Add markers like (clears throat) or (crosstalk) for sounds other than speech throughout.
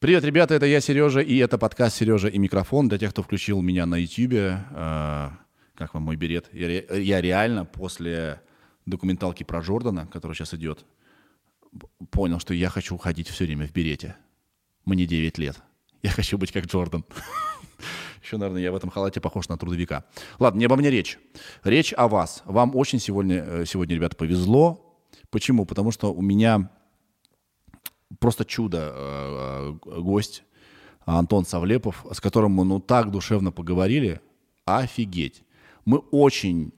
Привет, ребята, это я, Сережа, и это подкаст «Сережа и микрофон». Для тех, кто включил меня на YouTube, э, как вам мой берет, я, я реально после документалки про Джордана, которая сейчас идет, понял, что я хочу ходить все время в берете. Мне 9 лет. Я хочу быть как Джордан. (laughs) Еще, наверное, я в этом халате похож на трудовика. Ладно, не обо мне речь. Речь о вас. Вам очень сегодня, э, сегодня ребята, повезло. Почему? Потому что у меня просто чудо э, э, гость Антон Савлепов, с которым мы ну так душевно поговорили, офигеть. Мы очень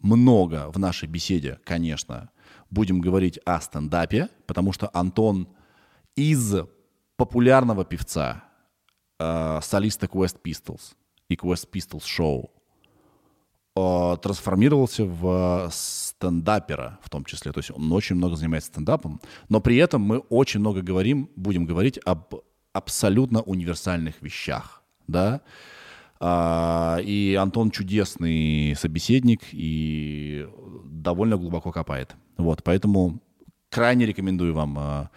много в нашей беседе, конечно, будем говорить о стендапе, потому что Антон из популярного певца, э, солиста Quest Pistols и Quest Pistols Show э, трансформировался в стендапера в том числе. То есть он очень много занимается стендапом, но при этом мы очень много говорим, будем говорить об абсолютно универсальных вещах, да. А, и Антон чудесный собеседник и довольно глубоко копает. Вот, поэтому крайне рекомендую вам а,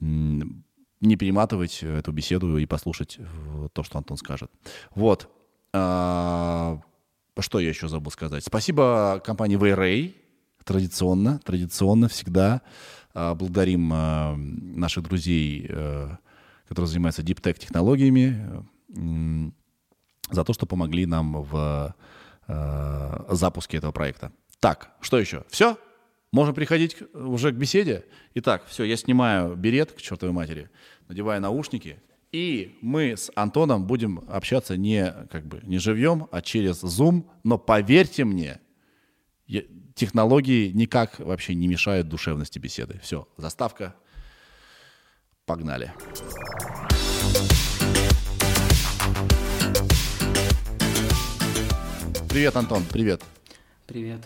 не перематывать эту беседу и послушать то, что Антон скажет. Вот. А, что я еще забыл сказать? Спасибо компании Wayray традиционно, традиционно всегда э, благодарим э, наших друзей, э, которые занимаются Tech технологиями, за то, что помогли нам в э, запуске этого проекта. Так, что еще? Все? Можем приходить уже к беседе? Итак, все, я снимаю берет к чертовой матери, надеваю наушники, и мы с Антоном будем общаться не как бы не живьем, а через Zoom. Но поверьте мне, технологии никак вообще не мешают душевности беседы. Все, заставка. Погнали. Привет, Антон, привет. Привет.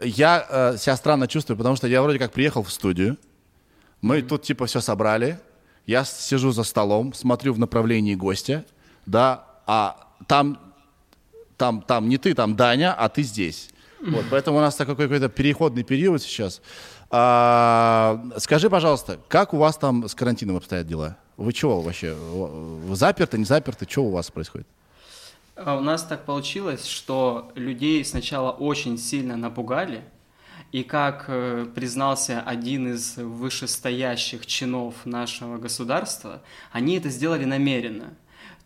Я э, себя странно чувствую, потому что я вроде как приехал в студию, мы mm-hmm. тут типа все собрали, я сижу за столом, смотрю в направлении гостя, да, а там, там, там не ты, там Даня, а ты здесь. Вот, поэтому у нас такой какой-то переходный период сейчас. А, скажи, пожалуйста, как у вас там с карантином обстоят дела? Вы чего вообще? Вы заперты, не заперты? Что у вас происходит? А у нас так получилось, что людей сначала очень сильно напугали, и как э, признался один из вышестоящих чинов нашего государства, они это сделали намеренно.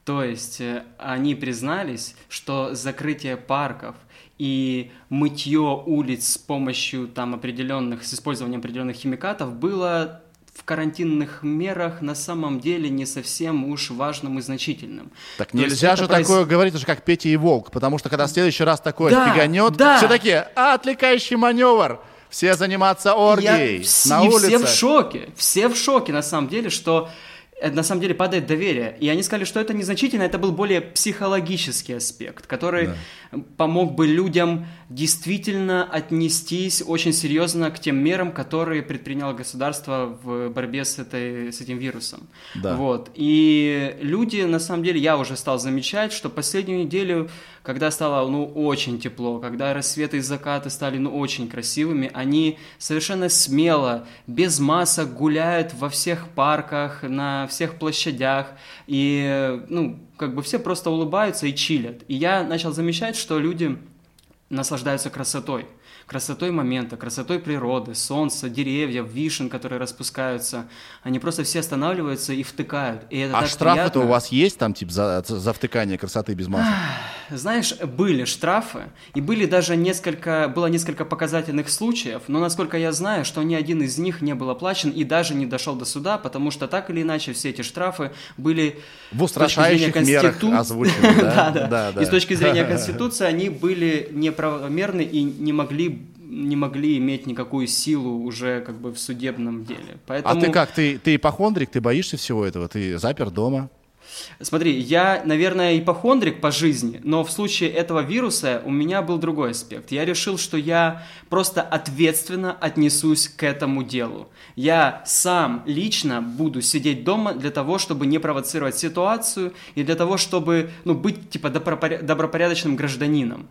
То есть э, они признались, что закрытие парков и мытье улиц с помощью там определенных, с использованием определенных химикатов было в карантинных мерах на самом деле не совсем уж важным и значительным. Так То нельзя же произ... такое говорить, уже как Петя и Волк, потому что когда в следующий раз такое да, фиганет, да. все такие, а, отвлекающий маневр, все заниматься оргией Я... на и улице. все в шоке, все в шоке на самом деле, что на самом деле падает доверие. И они сказали, что это незначительно, это был более психологический аспект, который да помог бы людям действительно отнестись очень серьезно к тем мерам, которые предприняло государство в борьбе с, этой, с этим вирусом. Да. Вот. И люди, на самом деле, я уже стал замечать, что последнюю неделю, когда стало ну, очень тепло, когда рассветы и закаты стали ну, очень красивыми, они совершенно смело, без масок гуляют во всех парках, на всех площадях. И ну, как бы все просто улыбаются и чилят. И я начал замечать, что люди наслаждаются красотой красотой момента, красотой природы, солнца, деревьев, вишен, которые распускаются. Они просто все останавливаются и втыкают. И это а штрафы-то у вас есть там, типа, за, за втыкание красоты без масок? Знаешь, были штрафы, и были даже несколько, было несколько показательных случаев, но, насколько я знаю, что ни один из них не был оплачен и даже не дошел до суда, потому что так или иначе все эти штрафы были в устрашающих мерах озвучены. (laughs) Да, да. И с точки зрения (laughs) Конституции они были неправомерны и не могли не могли иметь никакую силу уже как бы в судебном деле. Поэтому... А ты как, ты, ты ипохондрик, ты боишься всего этого, ты запер дома? Смотри, я, наверное, ипохондрик по жизни, но в случае этого вируса у меня был другой аспект. Я решил, что я просто ответственно отнесусь к этому делу. Я сам лично буду сидеть дома для того, чтобы не провоцировать ситуацию и для того, чтобы ну, быть типа добропорядочным гражданином.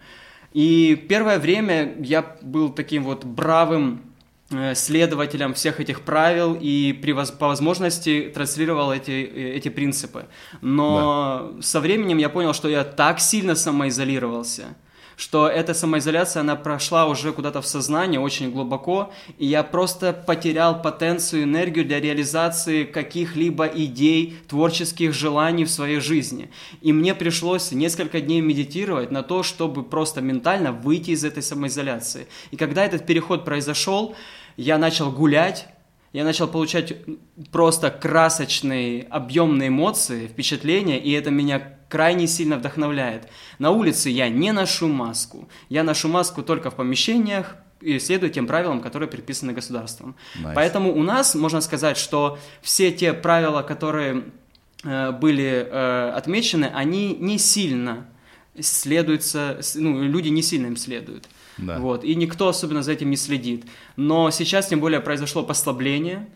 И первое время я был таким вот бравым э, следователем всех этих правил и при, по возможности транслировал эти, э, эти принципы. Но да. со временем я понял, что я так сильно самоизолировался, что эта самоизоляция, она прошла уже куда-то в сознание очень глубоко, и я просто потерял потенцию, энергию для реализации каких-либо идей, творческих желаний в своей жизни. И мне пришлось несколько дней медитировать на то, чтобы просто ментально выйти из этой самоизоляции. И когда этот переход произошел, я начал гулять, я начал получать просто красочные, объемные эмоции, впечатления, и это меня крайне сильно вдохновляет. На улице я не ношу маску. Я ношу маску только в помещениях, и следуя тем правилам, которые предписаны государством. Nice. Поэтому у нас можно сказать, что все те правила, которые э, были э, отмечены, они не сильно следуются, ну, люди не сильно им следуют. Да. Вот, и никто особенно за этим не следит. Но сейчас, тем более, произошло послабление,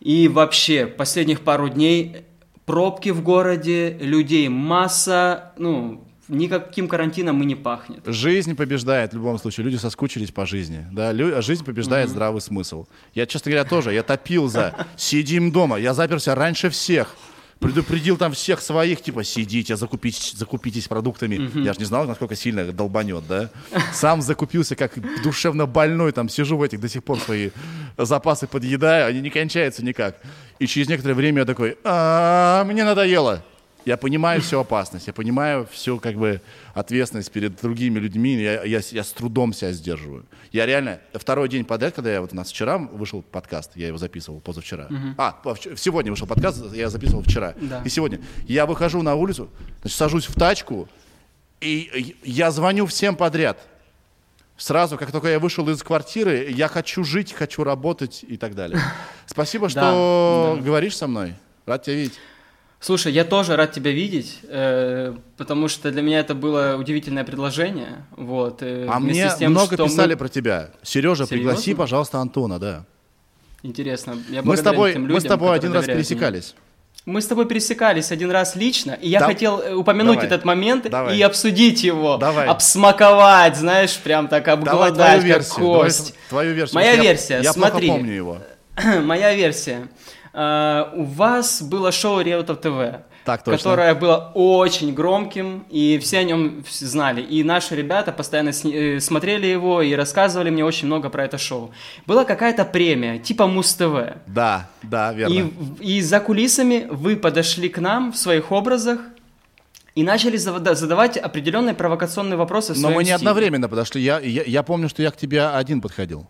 и вообще последних пару дней пробки в городе, людей масса, ну, никаким карантином и не пахнет. Жизнь побеждает в любом случае. Люди соскучились по жизни. Да? Лю... Жизнь побеждает mm-hmm. здравый смысл. Я, честно говоря, тоже. Я топил за «сидим дома». Я заперся раньше всех предупредил там всех своих, типа, сидите, закупитесь, закупитесь продуктами. Mm-hmm. Я же не знал, насколько сильно долбанет, да? Сам закупился, как душевно больной, там, сижу в этих до сих пор свои запасы подъедаю, они не кончаются никак. И через некоторое время я такой, а, мне надоело. Я понимаю всю опасность, я понимаю всю как бы ответственность перед другими людьми, я, я, я с трудом себя сдерживаю. Я реально, второй день подряд, когда я вот у нас вчера вышел подкаст, я его записывал позавчера. Угу. А, сегодня вышел подкаст, я записывал вчера. Да. И сегодня. Я выхожу на улицу, значит, сажусь в тачку, и я звоню всем подряд. Сразу, как только я вышел из квартиры, я хочу жить, хочу работать и так далее. (laughs) Спасибо, что говоришь со мной. Рад тебя видеть. Слушай, я тоже рад тебя видеть, э, потому что для меня это было удивительное предложение. Вот, э, а мне тем, много писали мы... про тебя. Сережа, Серьезно? пригласи, пожалуйста, Антона, да. Интересно. Я мы с тобой, людям, мы с тобой один раз пересекались. Мне. Мы с тобой пересекались один раз лично, и я да. хотел э, упомянуть Давай. этот момент Давай. и обсудить его, Давай. обсмаковать, знаешь, прям так обгладать, как кость. Давай, твою версию. Моя версия, я смотри. Я помню его. (clears throat) Моя версия. Uh, у вас было шоу Реутов ТВ, так, точно. которое было очень громким, и все о нем знали. И наши ребята постоянно э, смотрели его и рассказывали мне очень много про это шоу. Была какая-то премия, типа Муз-ТВ. Да, да, верно. И, и за кулисами вы подошли к нам в своих образах, и начали задавать определенные провокационные вопросы. Но мы не стиле. одновременно подошли. Я, я, я помню, что я к тебе один подходил.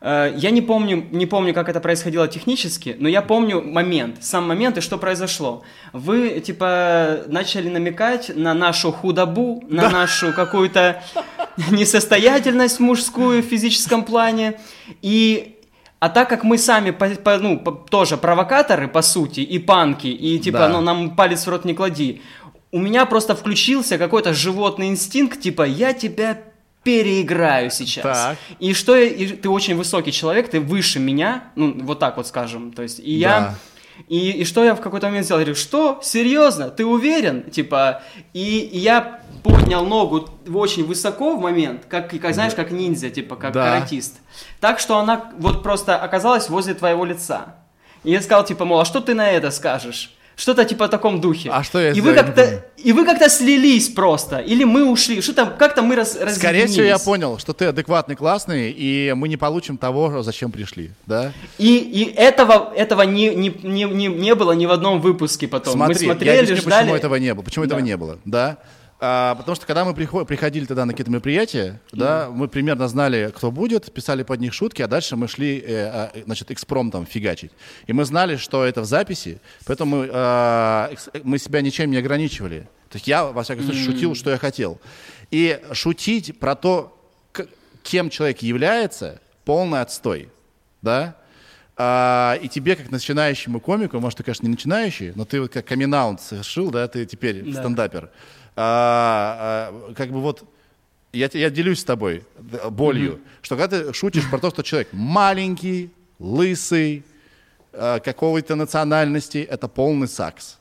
Э, я не помню, не помню, как это происходило технически, но я помню момент, сам момент и что произошло. Вы, типа, начали намекать на нашу худобу, на да. нашу какую-то (laughs) несостоятельность мужскую в физическом плане. И а так как мы сами по, по, ну, по, тоже провокаторы, по сути, и панки, и типа, да. ну, нам палец в рот не клади, у меня просто включился какой-то животный инстинкт, типа, я тебя переиграю сейчас. Так. И что я, и ты очень высокий человек, ты выше меня, ну вот так вот скажем, то есть и я и, и что я в какой-то момент сделал? Я говорю, что? Серьезно? Ты уверен? Типа, и, и я поднял ногу очень высоко в момент, как, как знаешь, как ниндзя, типа, как да. каратист. Так что она вот просто оказалась возле твоего лица. И я сказал, типа, мол, а что ты на это скажешь? Что-то типа в таком духе. А что я и вы как-то И вы как-то слились просто. Или мы ушли. Что там, как-то мы раз, Скорее всего, я понял, что ты адекватный, классный, и мы не получим того, зачем пришли, да? И, и этого, этого не, не, не, не, не было ни в одном выпуске потом. Смотри, мы смотрели, я объясню, ждали... почему этого не было. Почему да. этого не было, да? А, потому что когда мы приходили тогда на какие-то мероприятия, mm. да, мы примерно знали, кто будет, писали под них шутки, а дальше мы шли, э, а, значит, экспромтом фигачить. И мы знали, что это в записи, поэтому мы, э, мы себя ничем не ограничивали. То есть я, во всяком случае, mm. шутил, что я хотел. И шутить про то, кем человек является, полный отстой, да? А, и тебе, как начинающему комику, может, ты, конечно, не начинающий, но ты вот как камин совершил, да, ты теперь да. стендапер а, а, как бы вот я, я делюсь с тобой болью, mm-hmm. что когда ты шутишь про то, что человек маленький, лысый, э, какой-то национальности, это полный сакс.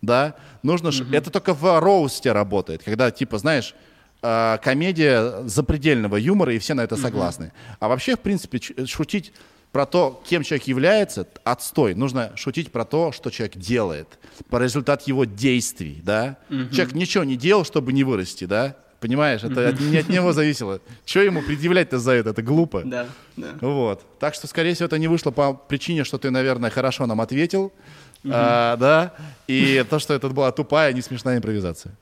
Да? Нужно mm-hmm. Это только в роусте работает, когда, типа, знаешь, э, комедия запредельного юмора, и все на это согласны. А вообще, в принципе, шутить про то, кем человек является, отстой. Нужно шутить про то, что человек делает, по результат его действий, да. Человек ничего не делал, чтобы не вырасти, да. Понимаешь, это от- не от него зависело. Что ему предъявлять-то за это? Это глупо. Да, да. Вот. Так что, скорее всего, это не вышло по причине, что ты, наверное, хорошо нам ответил. А, да. И то, что это была тупая, не смешная импровизация.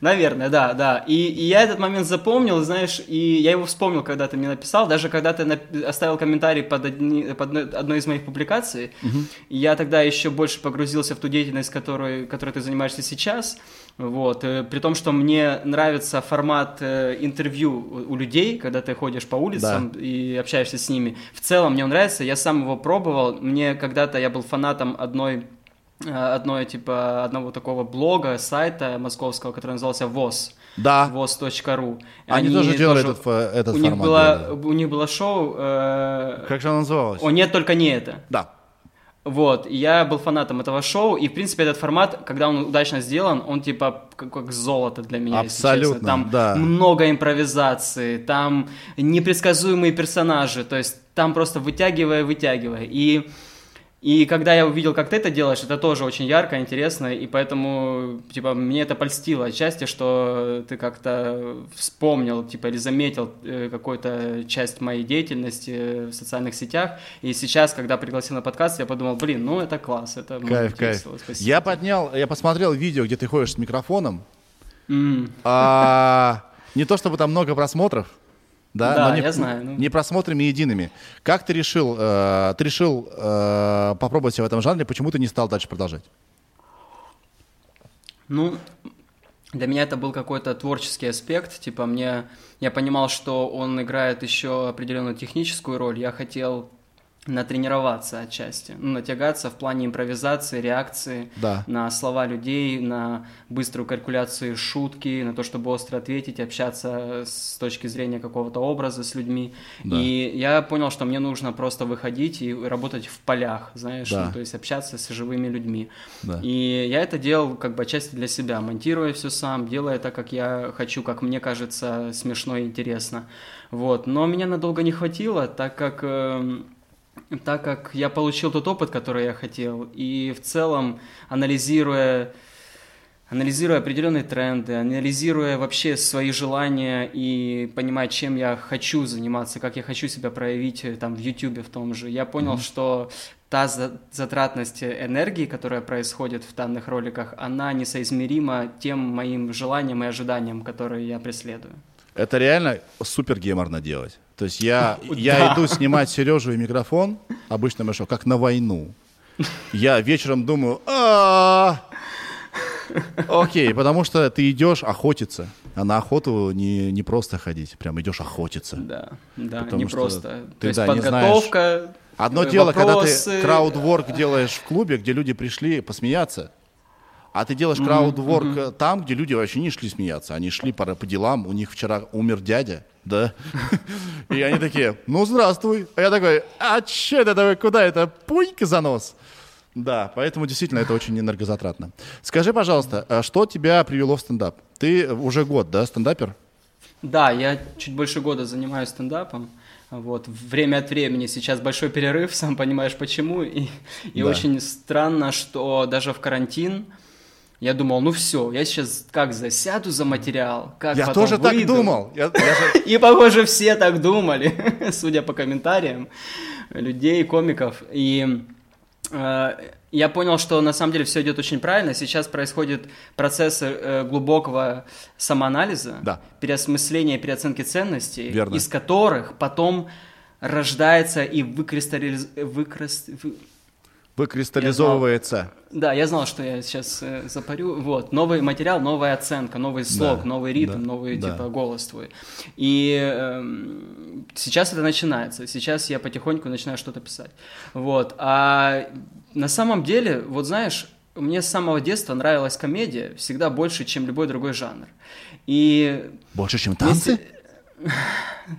Наверное, да, да. И, и я этот момент запомнил, знаешь, и я его вспомнил, когда ты мне написал, даже когда ты оставил комментарий под, одни- под одной- из моих публикаций, и я тогда еще больше погрузился в ту деятельность, которой, которой ты занимаешься сейчас, вот, э, при том, что мне нравится формат э, интервью у, людей, когда ты ходишь по улицам и общаешься с ними. В целом мне он нравится, я сам его пробовал, мне когда-то я был фанатом одной одной, типа, одного такого блога, сайта московского, который назывался ВОЗ. Да. voz.ru. Они, тоже делали этот, фо- этот у них, формат. было, делали. у них было шоу э, Как же оно называлось? «О, нет, только не это». Да. Вот, я был фанатом этого шоу, и, в принципе, этот формат, когда он удачно сделан, он, типа, как, как золото для меня, Абсолютно. Там да. много импровизации, там непредсказуемые персонажи, то есть там просто вытягивая, вытягивая. И, и когда я увидел, как ты это делаешь, это тоже очень ярко, интересно, и поэтому, типа, мне это польстило отчасти, что ты как-то вспомнил, типа, или заметил э, какую-то часть моей деятельности э, в социальных сетях, и сейчас, когда пригласил на подкаст, я подумал, блин, ну это класс, это Кайф, кайф. спасибо. Я поднял, я посмотрел видео, где ты ходишь с микрофоном. А, не то чтобы там много просмотров, да, Да, но не, я знаю, ну. не просмотрами едиными. Как ты решил, э, ты решил э, попробовать себя в этом жанре, почему ты не стал дальше продолжать? Ну, для меня это был какой-то творческий аспект, типа мне, я понимал, что он играет еще определенную техническую роль, я хотел натренироваться отчасти, ну, натягаться в плане импровизации, реакции Да. на слова людей, на быструю калькуляцию шутки, на то, чтобы остро ответить, общаться с точки зрения какого-то образа с людьми. Да. И я понял, что мне нужно просто выходить и работать в полях, знаешь, Да. ну, то есть общаться с живыми людьми. Да. И я это делал как бы отчасти для себя, монтируя все сам, делая так, как я хочу, как мне кажется смешно и интересно. Вот. Но меня надолго не хватило, так как, эм, так как я получил тот опыт, который я хотел. И в целом, анализируя анализируя определенные тренды, анализируя вообще свои желания и понимая, чем я хочу заниматься, как я хочу себя проявить э, там в YouTube в том же, я понял, что та за- затратность энергии, которая происходит в данных роликах, она несоизмерима тем моим желаниям и ожиданиям, которые я преследую. Это реально супер геморно делать. То есть я, (laughs) я иду снимать Сережу и микрофон, обычно мы что, как на войну. Я вечером думаю, «А, Окей, потому что ты идешь охотиться. А на охоту не, не просто ходить, прям идешь охотиться. Да, да, Потому не просто. ты, То есть да, не подготовка. Одно э, дело, когда вопросы. ты краудворк делаешь в клубе, где люди пришли посмеяться, а ты делаешь краудворк э, там, где люди вообще не шли смеяться, они шли по, по делам, у них вчера умер дядя, да, (laughs) и они такие, ну здравствуй, а я такой, а че это такое, куда это, пунька за нос? Да, поэтому действительно это очень энергозатратно. Скажи, пожалуйста, а что тебя привело в стендап? Ты уже год, да, стендапер? Да, я чуть больше года занимаюсь стендапом. Вот, время от времени сейчас большой перерыв, (laughs) сам понимаешь почему. И, и Да. очень странно, что даже в карантин я думал, ну все, я сейчас как засяду за материал, как Я потом тоже так выйду. думал. Я- (laughs) я же- И, похоже, все так думали, (laughs) судя по комментариям людей, комиков. И э, я понял, что на самом деле все идет очень правильно. Сейчас происходит процесс э, глубокого самоанализа, Да. переосмысления, переоценки ценностей, Верно. из которых потом рождается и выкристаллиз... выкрас- вы- Выкристаллизовывается. Да, я знал, что я сейчас э, запарю. Вот, новый материал, новая оценка, новый слог, Да, новый ритм, да, новый да. типа голос твой. И эм, сейчас это начинается. Сейчас я потихоньку начинаю что-то писать. Вот. А на самом деле, вот знаешь, мне с самого детства нравилась комедия всегда больше, чем любой другой жанр. И Больше, чем танцы?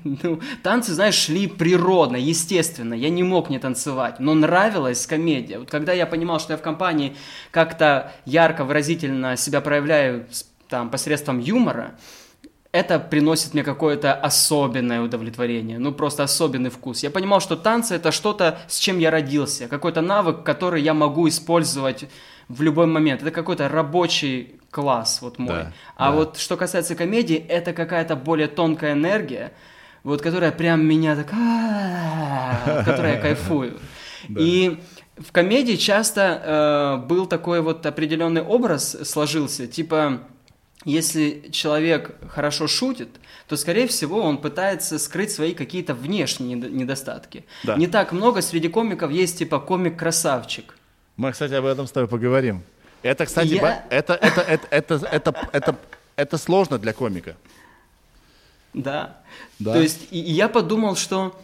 Ну, танцы, знаешь, шли природно, естественно. Я не мог не танцевать, но нравилась комедия. Вот когда я понимал, что я в компании как-то ярко, выразительно себя проявляю там, посредством юмора, это приносит мне какое-то особенное удовлетворение, ну просто особенный вкус. Я понимал, что танцы это что-то, с чем я родился, какой-то навык, который я могу использовать в любой момент. Это какой-то рабочий класс вот мой. Да, а да. вот что касается комедии, это какая-то более тонкая энергия, вот которая прям меня так, которая я кайфую. (laughs) И в комедии часто э, был такой вот определенный образ сложился, типа если человек хорошо шутит, то, скорее всего, он пытается скрыть свои какие-то внешние недостатки. Да. Не так много среди комиков есть типа комик-красавчик. Мы, кстати, об этом с тобой поговорим. Это, кстати, Я... это, это, это, это, это, это, это сложно для комика. Да. да. То есть и, и я подумал, что,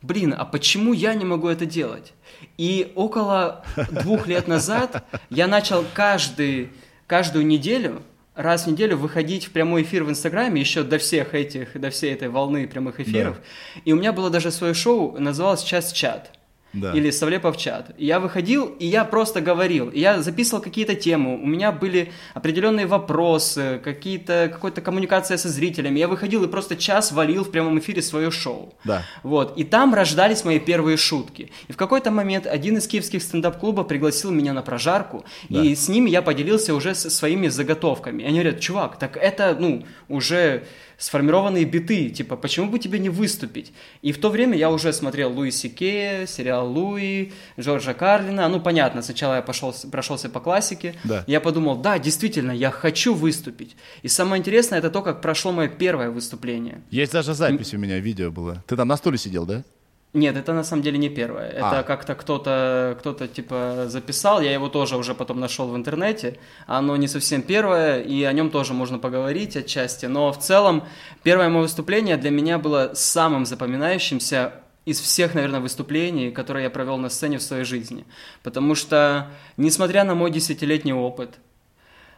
блин, а почему я не могу это делать? И около двух лет назад я начал каждый, каждую неделю раз в неделю выходить в прямой эфир в Инстаграме еще до всех этих, до всей этой волны прямых эфиров. Да. И у меня было даже свое шоу, называлось «Час чат» да. или Савлепов чат. И я выходил, и я просто говорил. И я записывал какие-то темы. У меня были определенные вопросы, какие-то, какая-то коммуникация со зрителями. Я выходил и просто час валил в прямом эфире свое шоу. Да. Вот. И там рождались мои первые шутки. И в какой-то момент один из киевских стендап-клубов пригласил меня на прожарку, да. и с ними я поделился уже своими заготовками. И они говорят, чувак, так это, ну, уже сформированные биты, типа, почему бы тебе не выступить? И в то время я уже смотрел Луи Сике, сериал Луи, Джорджа Карлина, ну, понятно, сначала я пошел, прошелся по классике, да. я подумал, да, действительно, я хочу выступить. И самое интересное, это то, как прошло мое первое выступление. Есть даже запись у меня, видео было. Ты там на стуле сидел, да? Нет, это на самом деле не первое. Это а. как-то кто-то, кто-то типа записал, я его тоже уже потом нашел в интернете. Оно не совсем первое, и о нем тоже можно поговорить отчасти. Но в целом первое мое выступление для меня было самым запоминающимся из всех, наверное, выступлений, которые я провел на сцене в своей жизни. Потому что, несмотря на мой десятилетний опыт,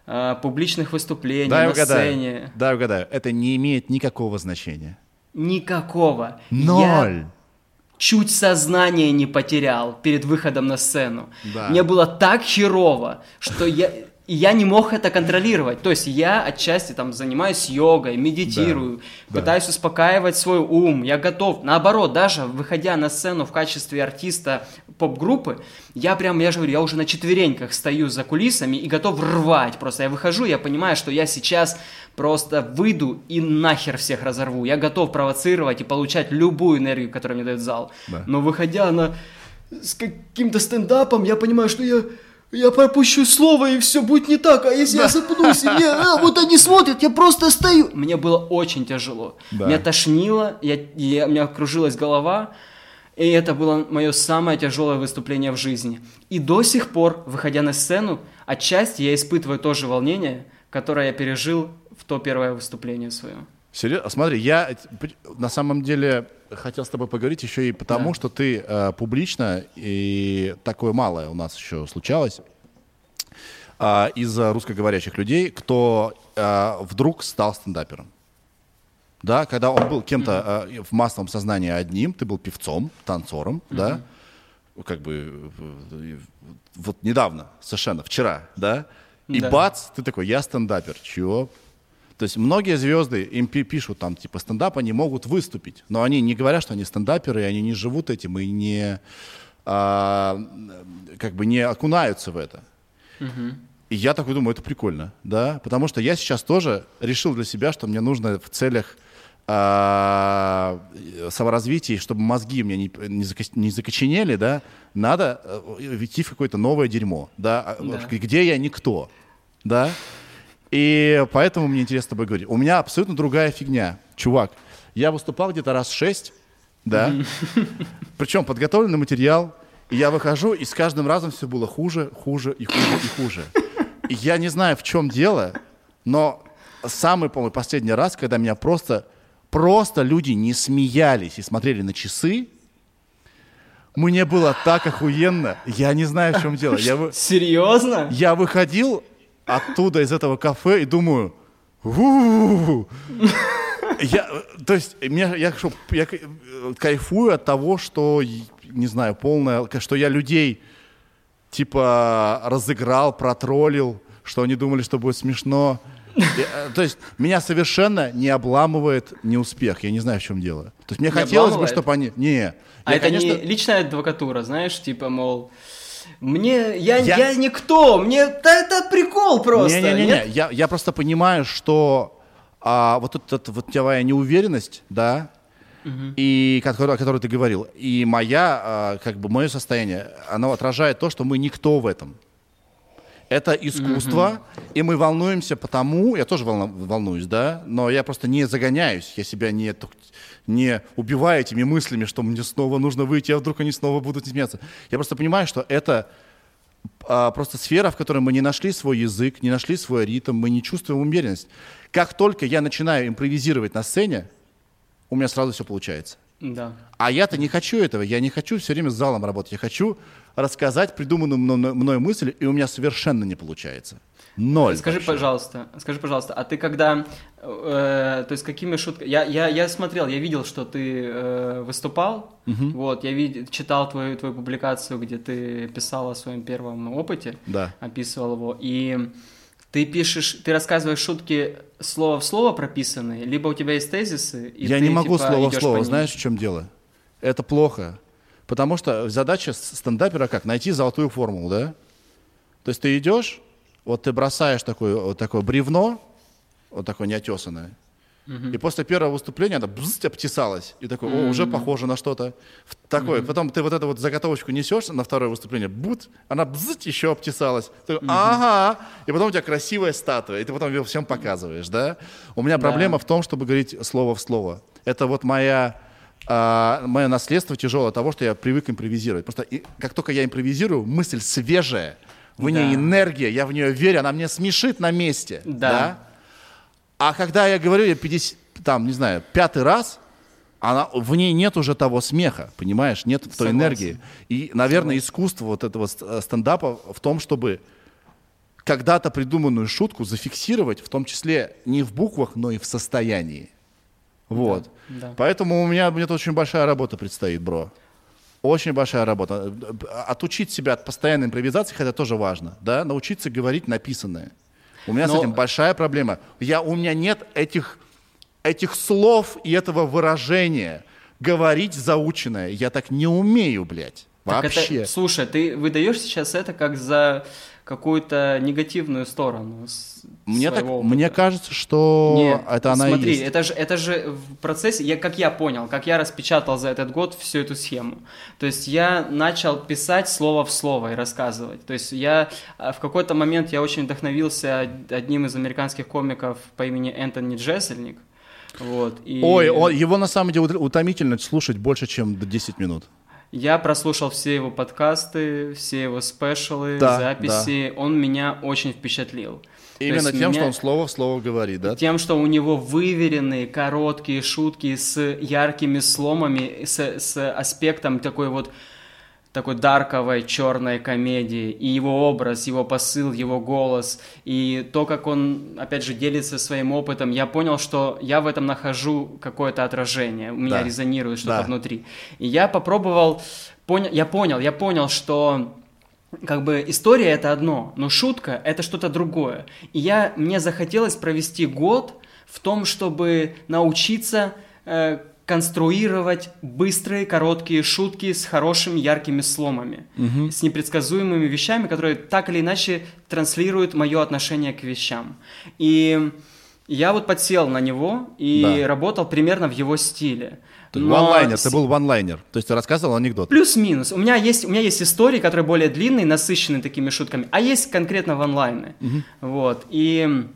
э, публичных выступлений Дай на угадаю. сцене... Да, угадаю. Это не имеет никакого значения. Никакого. Ноль. Я чуть сознание не потерял перед выходом на сцену. Да. Мне было так херово, что я, я не мог это контролировать. То есть я отчасти там занимаюсь йогой, медитирую, да. пытаюсь да. успокаивать свой ум. Я готов. Наоборот, даже выходя на сцену в качестве артиста поп-группы, я прям, я же говорю, я уже на четвереньках стою за кулисами и готов рвать. Просто я выхожу, я понимаю, что я сейчас просто выйду и нахер всех разорву. Я готов провоцировать и получать любую энергию, которую мне дает зал. Да. Но выходя на с каким-то стендапом, я понимаю, что я я пропущу слово, и все будет не так. А если да. я запнусь, и мне, а, вот они смотрят, я просто стою. Мне было очень тяжело. Да. Меня тошнило, я, я, у меня кружилась голова. И это было мое самое тяжелое выступление в жизни. И до сих пор, выходя на сцену, отчасти я испытываю то же волнение, которое я пережил в то первое выступление свое. Серьезно? Смотри, я на самом деле хотел с тобой поговорить еще и потому, да. что ты э, публично, и такое малое у нас еще случалось, э, из русскоговорящих людей, кто э, вдруг стал стендапером. Да, когда он был кем-то э, в массовом сознании одним, ты был певцом, танцором, mm-hmm. да, как бы вот недавно, совершенно, вчера, да, и да. бац, ты такой, я стендапер, чего? То есть многие звезды, им пишут там, типа, стендап, они могут выступить, но они не говорят, что они стендаперы, и они не живут этим, и не, а, как бы не окунаются в это. Угу. И я такой думаю, это прикольно, да, потому что я сейчас тоже решил для себя, что мне нужно в целях а, саморазвития, чтобы мозги у меня не, не, зако, не закоченели, да, надо э, идти в какое-то новое дерьмо, да, а, да. где я никто, да, и поэтому мне интересно с тобой говорить. У меня абсолютно другая фигня. Чувак, я выступал где-то раз шесть, да, (laughs) причем подготовленный материал, и я выхожу, и с каждым разом все было хуже, хуже и хуже и хуже. И я не знаю, в чем дело, но самый, по-моему, последний раз, когда меня просто, просто люди не смеялись и смотрели на часы, мне было так охуенно. Я не знаю, в чем дело. Я вы... (laughs) Серьезно? Я выходил оттуда, из этого кафе, и думаю, я, то есть, меня, я, я кайфую от того, что, не знаю, полное, что я людей, типа, разыграл, протроллил, что они думали, что будет смешно. э, то есть меня совершенно не обламывает неуспех. Я не знаю, в чем дело. То есть мне не хотелось бы, чтобы они... Не. А я, это конечно... не личная адвокатура, знаешь, типа, мол... Мне, я, я... я никто, мне, да, это прикол просто. Не-не-не, я, я просто понимаю, что а, вот эта вот твоя неуверенность, да, угу. и о которой ты говорил, и моя, а, как бы мое состояние, оно отражает то, что мы никто в этом. Это искусство, угу. и мы волнуемся потому, я тоже волну, волнуюсь, да, но я просто не загоняюсь, я себя не, не убиваю этими мыслями, что мне снова нужно выйти, а вдруг они снова будут смеяться. Я просто понимаю, что это а, просто сфера, в которой мы не нашли свой язык, не нашли свой ритм, мы не чувствуем уверенность. Как только я начинаю импровизировать на сцене, у меня сразу все получается. Да. А я-то не хочу этого, я не хочу все время с залом работать, я хочу рассказать придуманную мной мысль, и у меня совершенно не получается. Ноль. Скажи, вообще. пожалуйста, скажи, пожалуйста, а ты когда, э, то есть какими шутками? Я, я, я смотрел, я видел, что ты э, выступал, угу. вот, я вид, читал твою твою публикацию, где ты писал о своем первом опыте, да. описывал его, и ты пишешь, ты рассказываешь шутки слово в слово прописанные, либо у тебя есть тезисы, и я ты, не могу типа, слово в слово, знаешь, в чем дело? Это плохо. Потому что задача стендапера как? Найти золотую формулу, да? То есть ты идешь, вот ты бросаешь такое, вот такое бревно, вот такое неотесанное. И после первого выступления она бзз, обтесалась. И такой, о, уже похоже на что-то. Такое. Uh-huh. Потом ты вот эту вот заготовочку несешь на второе выступление, бут, она бзз, еще обтесалась. Ты, uh-huh. ага. И потом у тебя красивая статуя, и ты потом ее всем показываешь, да? У меня проблема в том, чтобы говорить слово в слово. Это вот моя а, мое наследство тяжелое того, что я привык импровизировать. Просто и, как только я импровизирую, мысль свежая, в ней да. энергия, я в нее верю, она мне смешит на месте. Да. да? А когда я говорю, я 50, там, не знаю, пятый раз, она, в ней нет уже того смеха, понимаешь, нет той Согласен. энергии. И, наверное, Согласен. искусство вот этого э, стендапа в том, чтобы когда-то придуманную шутку зафиксировать, в том числе не в буквах, но и в состоянии. Вот. Да, да. Поэтому у меня мне очень большая работа предстоит, бро. Очень большая работа. Отучить себя от постоянной импровизации, хотя тоже важно, да, научиться говорить написанное. У меня Но... с этим большая проблема. Я, у меня нет этих, этих слов и этого выражения. Говорить заученное. Я так не умею, блядь. Вообще. это, слушай, ты выдаешь сейчас это как за какую-то негативную сторону мне так, опыта. мне кажется, что Нет, это она смотри, и есть. это же, это же в процессе, я, как я понял, как я распечатал за этот год всю эту схему. То есть я начал писать слово в слово и рассказывать. То есть я а, в какой-то момент я очень вдохновился одним из американских комиков по имени Энтони Джессельник. Вот, и... Ой, он, его на самом деле утомительно слушать больше, чем 10 минут. Я прослушал все его подкасты, все его спешалы, да, записи. Да. Он меня очень впечатлил. Именно тем, меня... что он слово в слово говорит, да? Тем, что у него выверенные, короткие шутки с яркими сломами, с, с аспектом такой вот такой дарковой черной комедии, и его образ, его посыл, его голос, и то, как он, опять же, делится своим опытом, я понял, что я в этом нахожу какое-то отражение, у меня да. резонирует что-то да. внутри. И я попробовал, понял, я понял, я понял, что как бы история это одно, но шутка это что-то другое. И я, мне захотелось провести год в том, чтобы научиться э, конструировать быстрые, короткие шутки с хорошими, яркими сломами, угу. с непредсказуемыми вещами, которые так или иначе транслируют мое отношение к вещам. И я вот подсел на него и да. работал примерно в его стиле. Но... Ванлайнер, ты был ванлайнер, то есть ты рассказывал анекдот. Плюс-минус. У меня есть, у меня есть истории, которые более длинные, насыщенные такими шутками, а есть конкретно ванлайны. Угу. Вот. И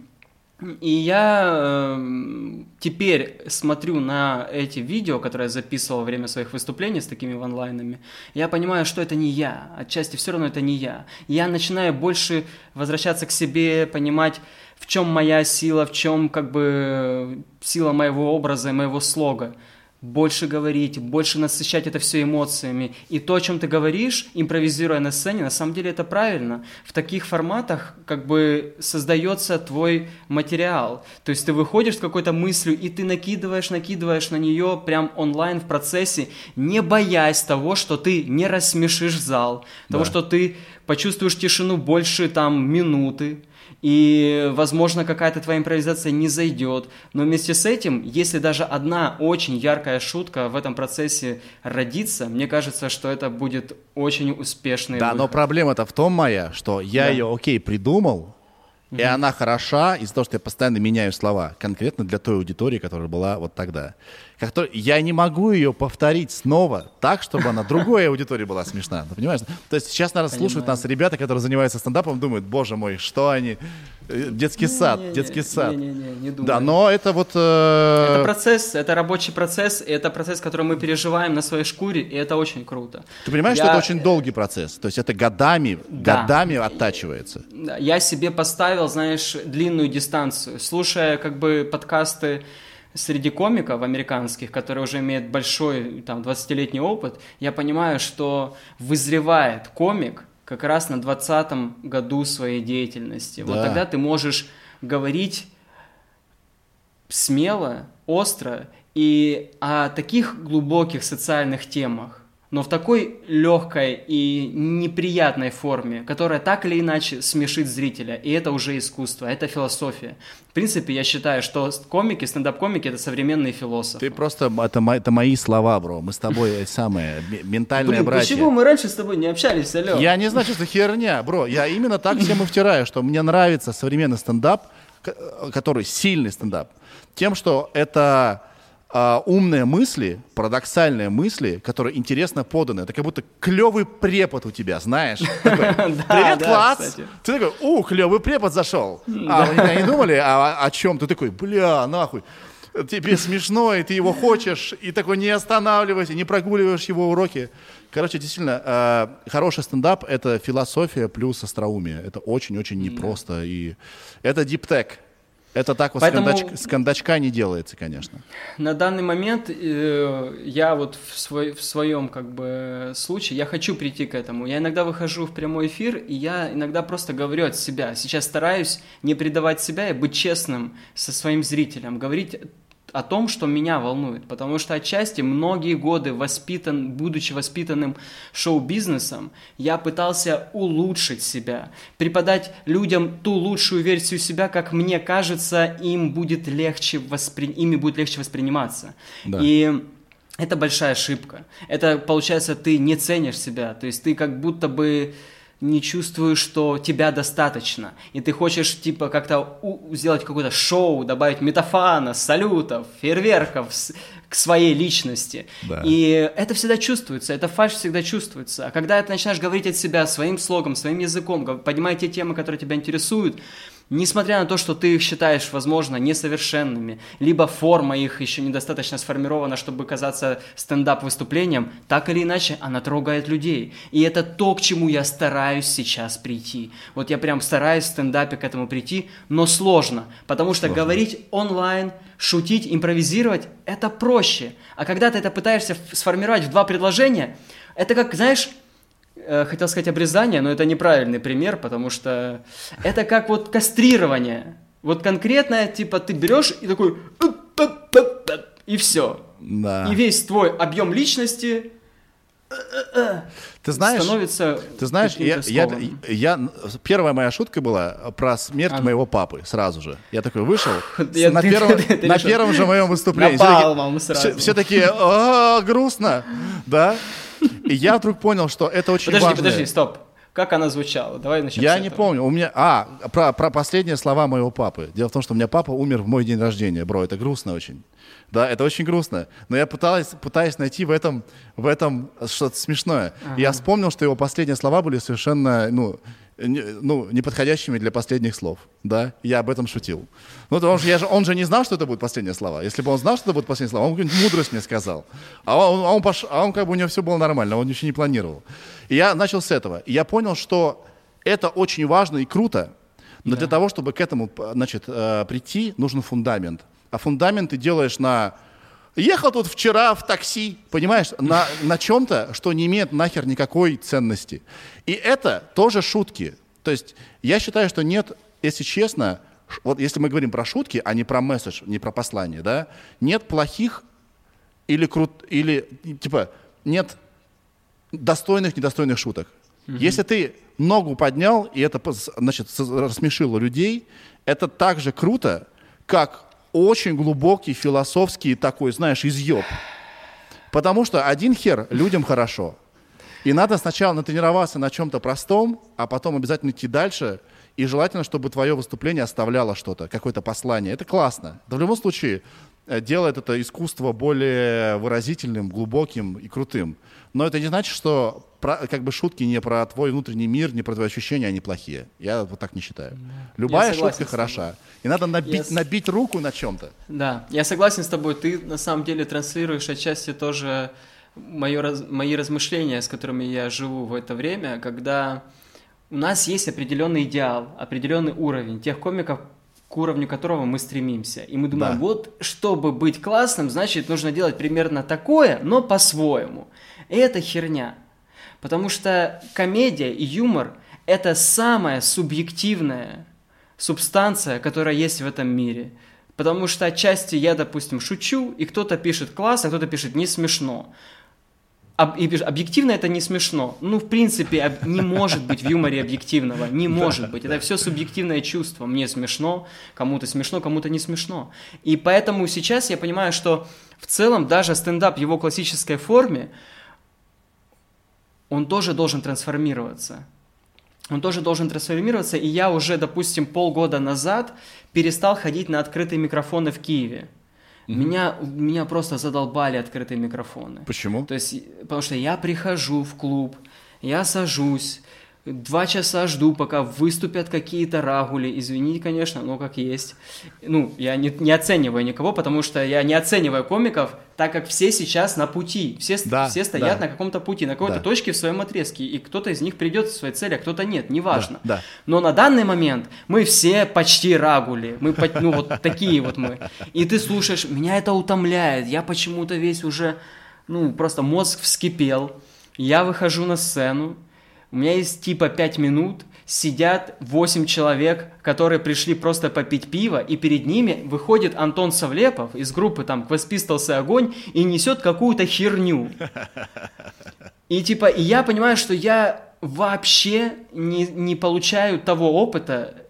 и я э, теперь смотрю на эти видео, которые я записывал во время своих выступлений с такими ванлайнами. Я понимаю, что это не я. Отчасти все равно это не я. Я начинаю больше возвращаться к себе, понимать, в чем моя сила, в чем как бы сила моего образа, моего слога больше говорить, больше насыщать это все эмоциями. И то, о чем ты говоришь, импровизируя на сцене, на самом деле это правильно. В таких форматах как бы создается твой материал. То есть ты выходишь с какой-то мыслью, и ты накидываешь, накидываешь на нее прям онлайн в процессе, не боясь того, что ты не рассмешишь зал, того, что ты почувствуешь тишину больше там минуты, и, возможно, какая-то твоя импровизация не зайдет. Но вместе с этим, если даже одна очень яркая шутка в этом процессе родится, мне кажется, что это будет очень успешный Да, выход. но проблема-то в том моя, что я Да. ее, окей, придумал, и она хороша из-за того, что я постоянно меняю слова, конкретно для той аудитории, которая была вот тогда. То, я не могу ее повторить снова так, чтобы она другой аудитории была смешна. Ты понимаешь? То есть сейчас, наверное, слушают Понимаю. нас ребята, которые занимаются стендапом, думают, боже мой, что они... Э, Детский сад, детский сад. Не-не-не, не думаю. Да, но это вот... э, Это процесс, это рабочий процесс, это процесс, который мы переживаем на своей шкуре, и это очень круто. Ты понимаешь, что это очень долгий процесс? То есть это годами, Да. годами оттачивается. Я себе поставил, знаешь, длинную дистанцию. Слушая как бы подкасты среди комиков американских, которые уже имеют большой там 20-летний опыт, я понимаю, что вызревает комик как раз на 20 году своей деятельности. Вот Да. тогда ты можешь говорить смело, остро и о таких глубоких социальных темах, но в такой легкой и неприятной форме, которая так или иначе смешит зрителя. И это уже искусство, это философия. В принципе, я считаю, что комики, стендап-комики — это современные философы. Ты просто, это, мо- это мои слова, бро. Мы с тобой (laughs) самые ментальные Блин, братья. почему мы раньше с тобой не общались, алло? Я не знаю, что это херня, бро. Я именно так всем и втираю, что мне нравится современный стендап, который сильный стендап, тем, что это а, умные мысли, парадоксальные мысли, которые интересно поданы. Это как будто клевый препод у тебя, знаешь. (laughs) Привет, класс! Ты такой, у, клевый препод зашел. А вы не думали, а о чем? Ты такой, бля, нахуй. Тебе смешно, и ты его хочешь, и такой не останавливайся, не прогуливаешь его уроки. Короче, действительно, э, хороший стендап — это философия плюс остроумие. Это очень-очень непросто. И это диптек. Это так вот с Поэтому- кондач- с кондачка не делается, конечно. На данный момент э, я вот в, свой, в своем как бы случае, я хочу прийти к этому. Я иногда выхожу в прямой эфир, и я иногда просто говорю от себя. Сейчас стараюсь не предавать себя и быть честным со своим зрителем, говорить о том, что меня волнует, потому что отчасти многие годы воспитан, будучи воспитанным шоу-бизнесом, я пытался улучшить себя, преподать людям ту лучшую версию себя, как мне кажется, им будет легче воспри... ими будет легче восприниматься. Да. И это большая ошибка. Это, получается, ты не ценишь себя, то есть ты как будто бы не чувствуешь, что тебя достаточно, и ты хочешь, типа, как-то сделать какое-то шоу, добавить метафана, салютов, фейерверков с- к своей личности. Да. И это всегда чувствуется, это фальш всегда чувствуется. А когда ты начинаешь говорить от себя своим слогом, своим языком, поднимать те темы, которые тебя интересуют, Несмотря на то, что ты их считаешь, возможно, несовершенными, либо форма их еще недостаточно сформирована, чтобы казаться стендап-выступлением, так или иначе она трогает людей. И это то, к чему я стараюсь сейчас прийти. Вот я прям стараюсь в стендапе к этому прийти, но сложно, потому что говорить онлайн, шутить, импровизировать – это проще. А когда ты это пытаешься сформировать в два предложения, это как, знаешь, хотел сказать обрезание, но это неправильный пример, потому что это как вот кастрирование. Вот конкретное, типа, ты берешь и такой... И все. Да. И весь твой объем личности Ты знаешь, становится Ты знаешь, я, я, я- первая моя шутка была про смерть А. моего папы сразу же. Я такой вышел (laughs) Я- на, (laughs) ты- первом, ты- ты на решил первом же моем выступлении. все, все такие, «А, грустно, да. И я вдруг понял, что это очень Подожди, важно. подожди, стоп. Как она звучала? Давай начнем Я не помню. У меня. А, про, про последние слова моего папы. Дело в том, что у меня папа умер в мой день рождения, бро. Это грустно очень. Да, это очень грустно. Но я пытаюсь, пытаюсь найти в этом, в этом что-то смешное. И Я вспомнил, что его последние слова были совершенно, ну, ну, неподходящими для последних слов. Да, я об этом шутил. Ну, то он, же, я же, он же не знал, что это будут последние слова. Если бы он знал, что это будут последние слова, он какую-нибудь мудрость мне сказал. А он, а он, пош- а он как бы у него все было нормально, он ничего не планировал. И я начал с этого. И я понял, что это очень важно и круто, но для того, чтобы к этому значит, э, прийти, нужен фундамент. А фундамент ты делаешь на... Ехал тут вчера в такси, понимаешь, на, на чем-то, что не имеет нахер никакой ценности. И это тоже шутки. То есть я считаю, что нет, если честно, вот если мы говорим про шутки, а не про месседж, не про послание, да, нет плохих или крут, или типа нет достойных, недостойных шуток. Угу. Если ты ногу поднял, и это, значит, рассмешило людей, это так же круто, как очень глубокий философский такой, знаешь, изъеб. Потому что один хер людям хорошо. И надо сначала натренироваться на чем-то простом, а потом обязательно идти дальше. И желательно, чтобы твое выступление оставляло что-то, какое-то послание. Это классно. Да в любом случае, Э, делает это искусство более выразительным, глубоким и крутым. Но это не значит, что про, как бы шутки не про твой внутренний мир, не про твои ощущения, они плохие. Я вот так не считаю. Любая шутка хороша. И надо набить, я... набить руку на чем-то. Да, я согласен с тобой. Ты на самом деле транслируешь отчасти тоже мое, раз... мои размышления, с которыми я живу в это время, когда у нас есть определенный идеал, определенный уровень тех комиков, к уровню которого мы стремимся. И мы думаем, да. вот чтобы быть классным, значит, нужно делать примерно такое, но по-своему. И это херня. Потому что комедия и юмор – это самая субъективная субстанция, которая есть в этом мире. Потому что отчасти я, допустим, шучу, и кто-то пишет класс, а кто-то пишет не смешно объективно это не смешно. Ну, в принципе, не может быть в юморе объективного. Не может быть. Это все субъективное чувство. Мне смешно, кому-то смешно, кому-то не смешно. И поэтому сейчас я понимаю, что в целом даже стендап в его классической форме, он тоже должен трансформироваться. Он тоже должен трансформироваться, и я уже, допустим, полгода назад перестал ходить на открытые микрофоны в Киеве. Mm-hmm. Меня, меня просто задолбали открытые микрофоны. Почему? То есть, потому что я прихожу в клуб, я сажусь, Два часа жду, пока выступят какие-то рагули. Извини, конечно, но как есть. Ну, я не, не оцениваю никого, потому что я не оцениваю комиков, так как все сейчас на пути. Все, да, все стоят да. на каком-то пути, на какой-то да. точке в своем отрезке. И кто-то из них придет к своей цели, а кто-то нет, неважно. Да, да. Но на данный момент мы все почти рагули. Мы, ну, вот такие вот мы. И ты слушаешь, меня это утомляет. Я почему-то весь уже, ну, просто мозг вскипел. Я выхожу на сцену, у меня есть типа 5 минут, сидят 8 человек, которые пришли просто попить пиво, и перед ними выходит Антон Савлепов из группы там и Огонь и несет какую-то херню. И типа, и я понимаю, что я вообще не, не получаю того опыта,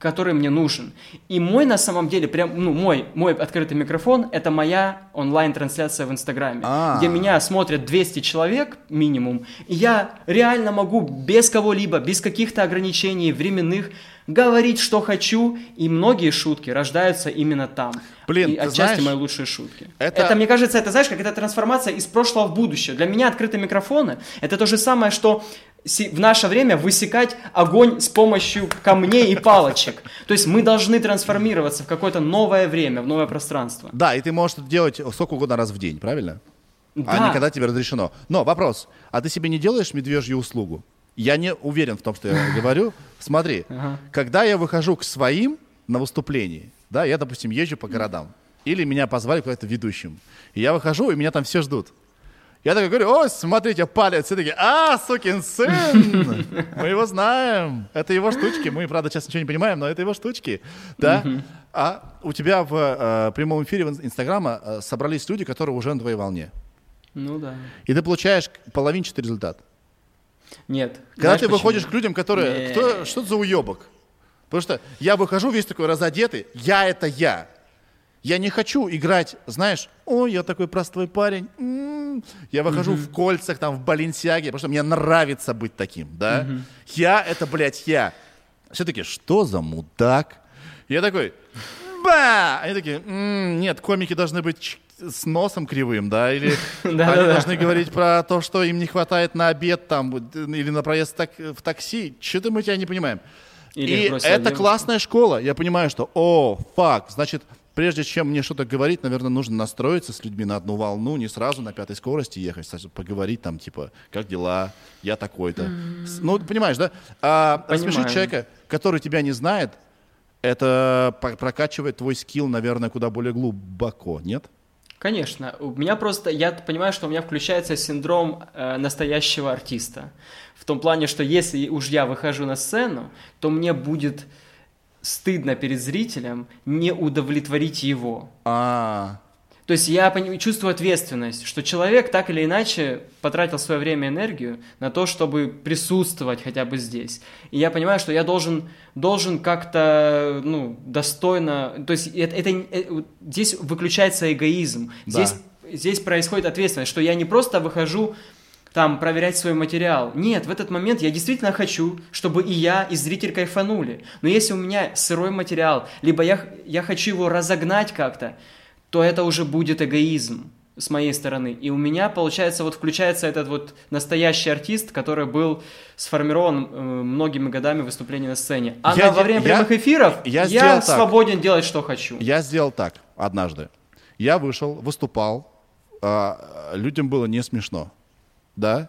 который мне нужен. И мой на самом деле, прям, ну, мой, мой открытый микрофон – это моя онлайн-трансляция в Инстаграме, А-а-а. где меня смотрят 200 человек минимум, и я реально могу без кого-либо, без каких-то ограничений временных говорить, что хочу, и многие шутки рождаются именно там. Блин, и отчасти знаешь, мои лучшие шутки. Это... это, мне кажется, это, знаешь, как это трансформация из прошлого в будущее. Для меня открытые микрофоны – это то же самое, что в наше время высекать огонь с помощью камней и палочек. То есть мы должны трансформироваться в какое-то новое время, в новое пространство. Да, и ты можешь это делать сколько угодно раз в день, правильно? А да. А не когда тебе разрешено. Но вопрос, а ты себе не делаешь медвежью услугу? Я не уверен в том, что я (laughs) говорю. Смотри, когда я выхожу к своим на выступлении, да, я, допустим, езжу по городам, или меня позвали куда-то ведущим, и я выхожу, и меня там все ждут. Я такой говорю, о, смотрите, палец. Все такие, а, сукин сын, мы его знаем. Это его штучки. Мы, правда, сейчас ничего не понимаем, но это его штучки. Да? А у тебя в э, прямом эфире в Инстаграма э, собрались люди, которые уже на твоей волне. Ну да. И ты получаешь половинчатый результат. Нет. Когда ты почему? выходишь к людям, которые... Кто, что за уебок? Потому что я выхожу весь такой разодетый, я это я. Я не хочу играть, знаешь, ой, я такой простой парень. М-м-м. Я выхожу mm-hmm. в кольцах, там, в баленсиаге, потому что мне нравится быть таким, да. Mm-hmm. Я — это, блядь, я. Все-таки, что за мудак? Я такой, ба! Они такие, м-м, нет, комики должны быть с носом кривым, да, или (laughs) они должны говорить про то, что им не хватает на обед там, или на проезд в такси. Что-то мы тебя не понимаем. И это классная школа. Я понимаю, что, о, фак, значит, прежде чем мне что-то говорить, наверное, нужно настроиться с людьми на одну волну, не сразу на пятой скорости ехать, поговорить там, типа, как дела, я такой-то. Mm-hmm. Ну, понимаешь, да? А рассмешить человека, который тебя не знает, это прокачивает твой скилл, наверное, куда более глубоко, нет? Конечно. У меня просто, я понимаю, что у меня включается синдром э, настоящего артиста. В том плане, что если уж я выхожу на сцену, то мне будет стыдно перед зрителем не удовлетворить его. А. То есть я чувствую ответственность, что человек так или иначе потратил свое время и энергию на то, чтобы присутствовать хотя бы здесь. И я понимаю, что я должен, должен как-то ну, достойно... То есть это, это, это, здесь выключается эгоизм. Да. Здесь, здесь происходит ответственность, что я не просто выхожу там проверять свой материал. Нет, в этот момент я действительно хочу, чтобы и я, и зритель кайфанули. Но если у меня сырой материал, либо я, я хочу его разогнать как-то, то это уже будет эгоизм с моей стороны. И у меня, получается, вот включается этот вот настоящий артист, который был сформирован э, многими годами выступления на сцене. А я, на, во время я, прямых эфиров я, я свободен так. делать, что хочу. Я сделал так однажды. Я вышел, выступал, э, людям было не смешно. Да?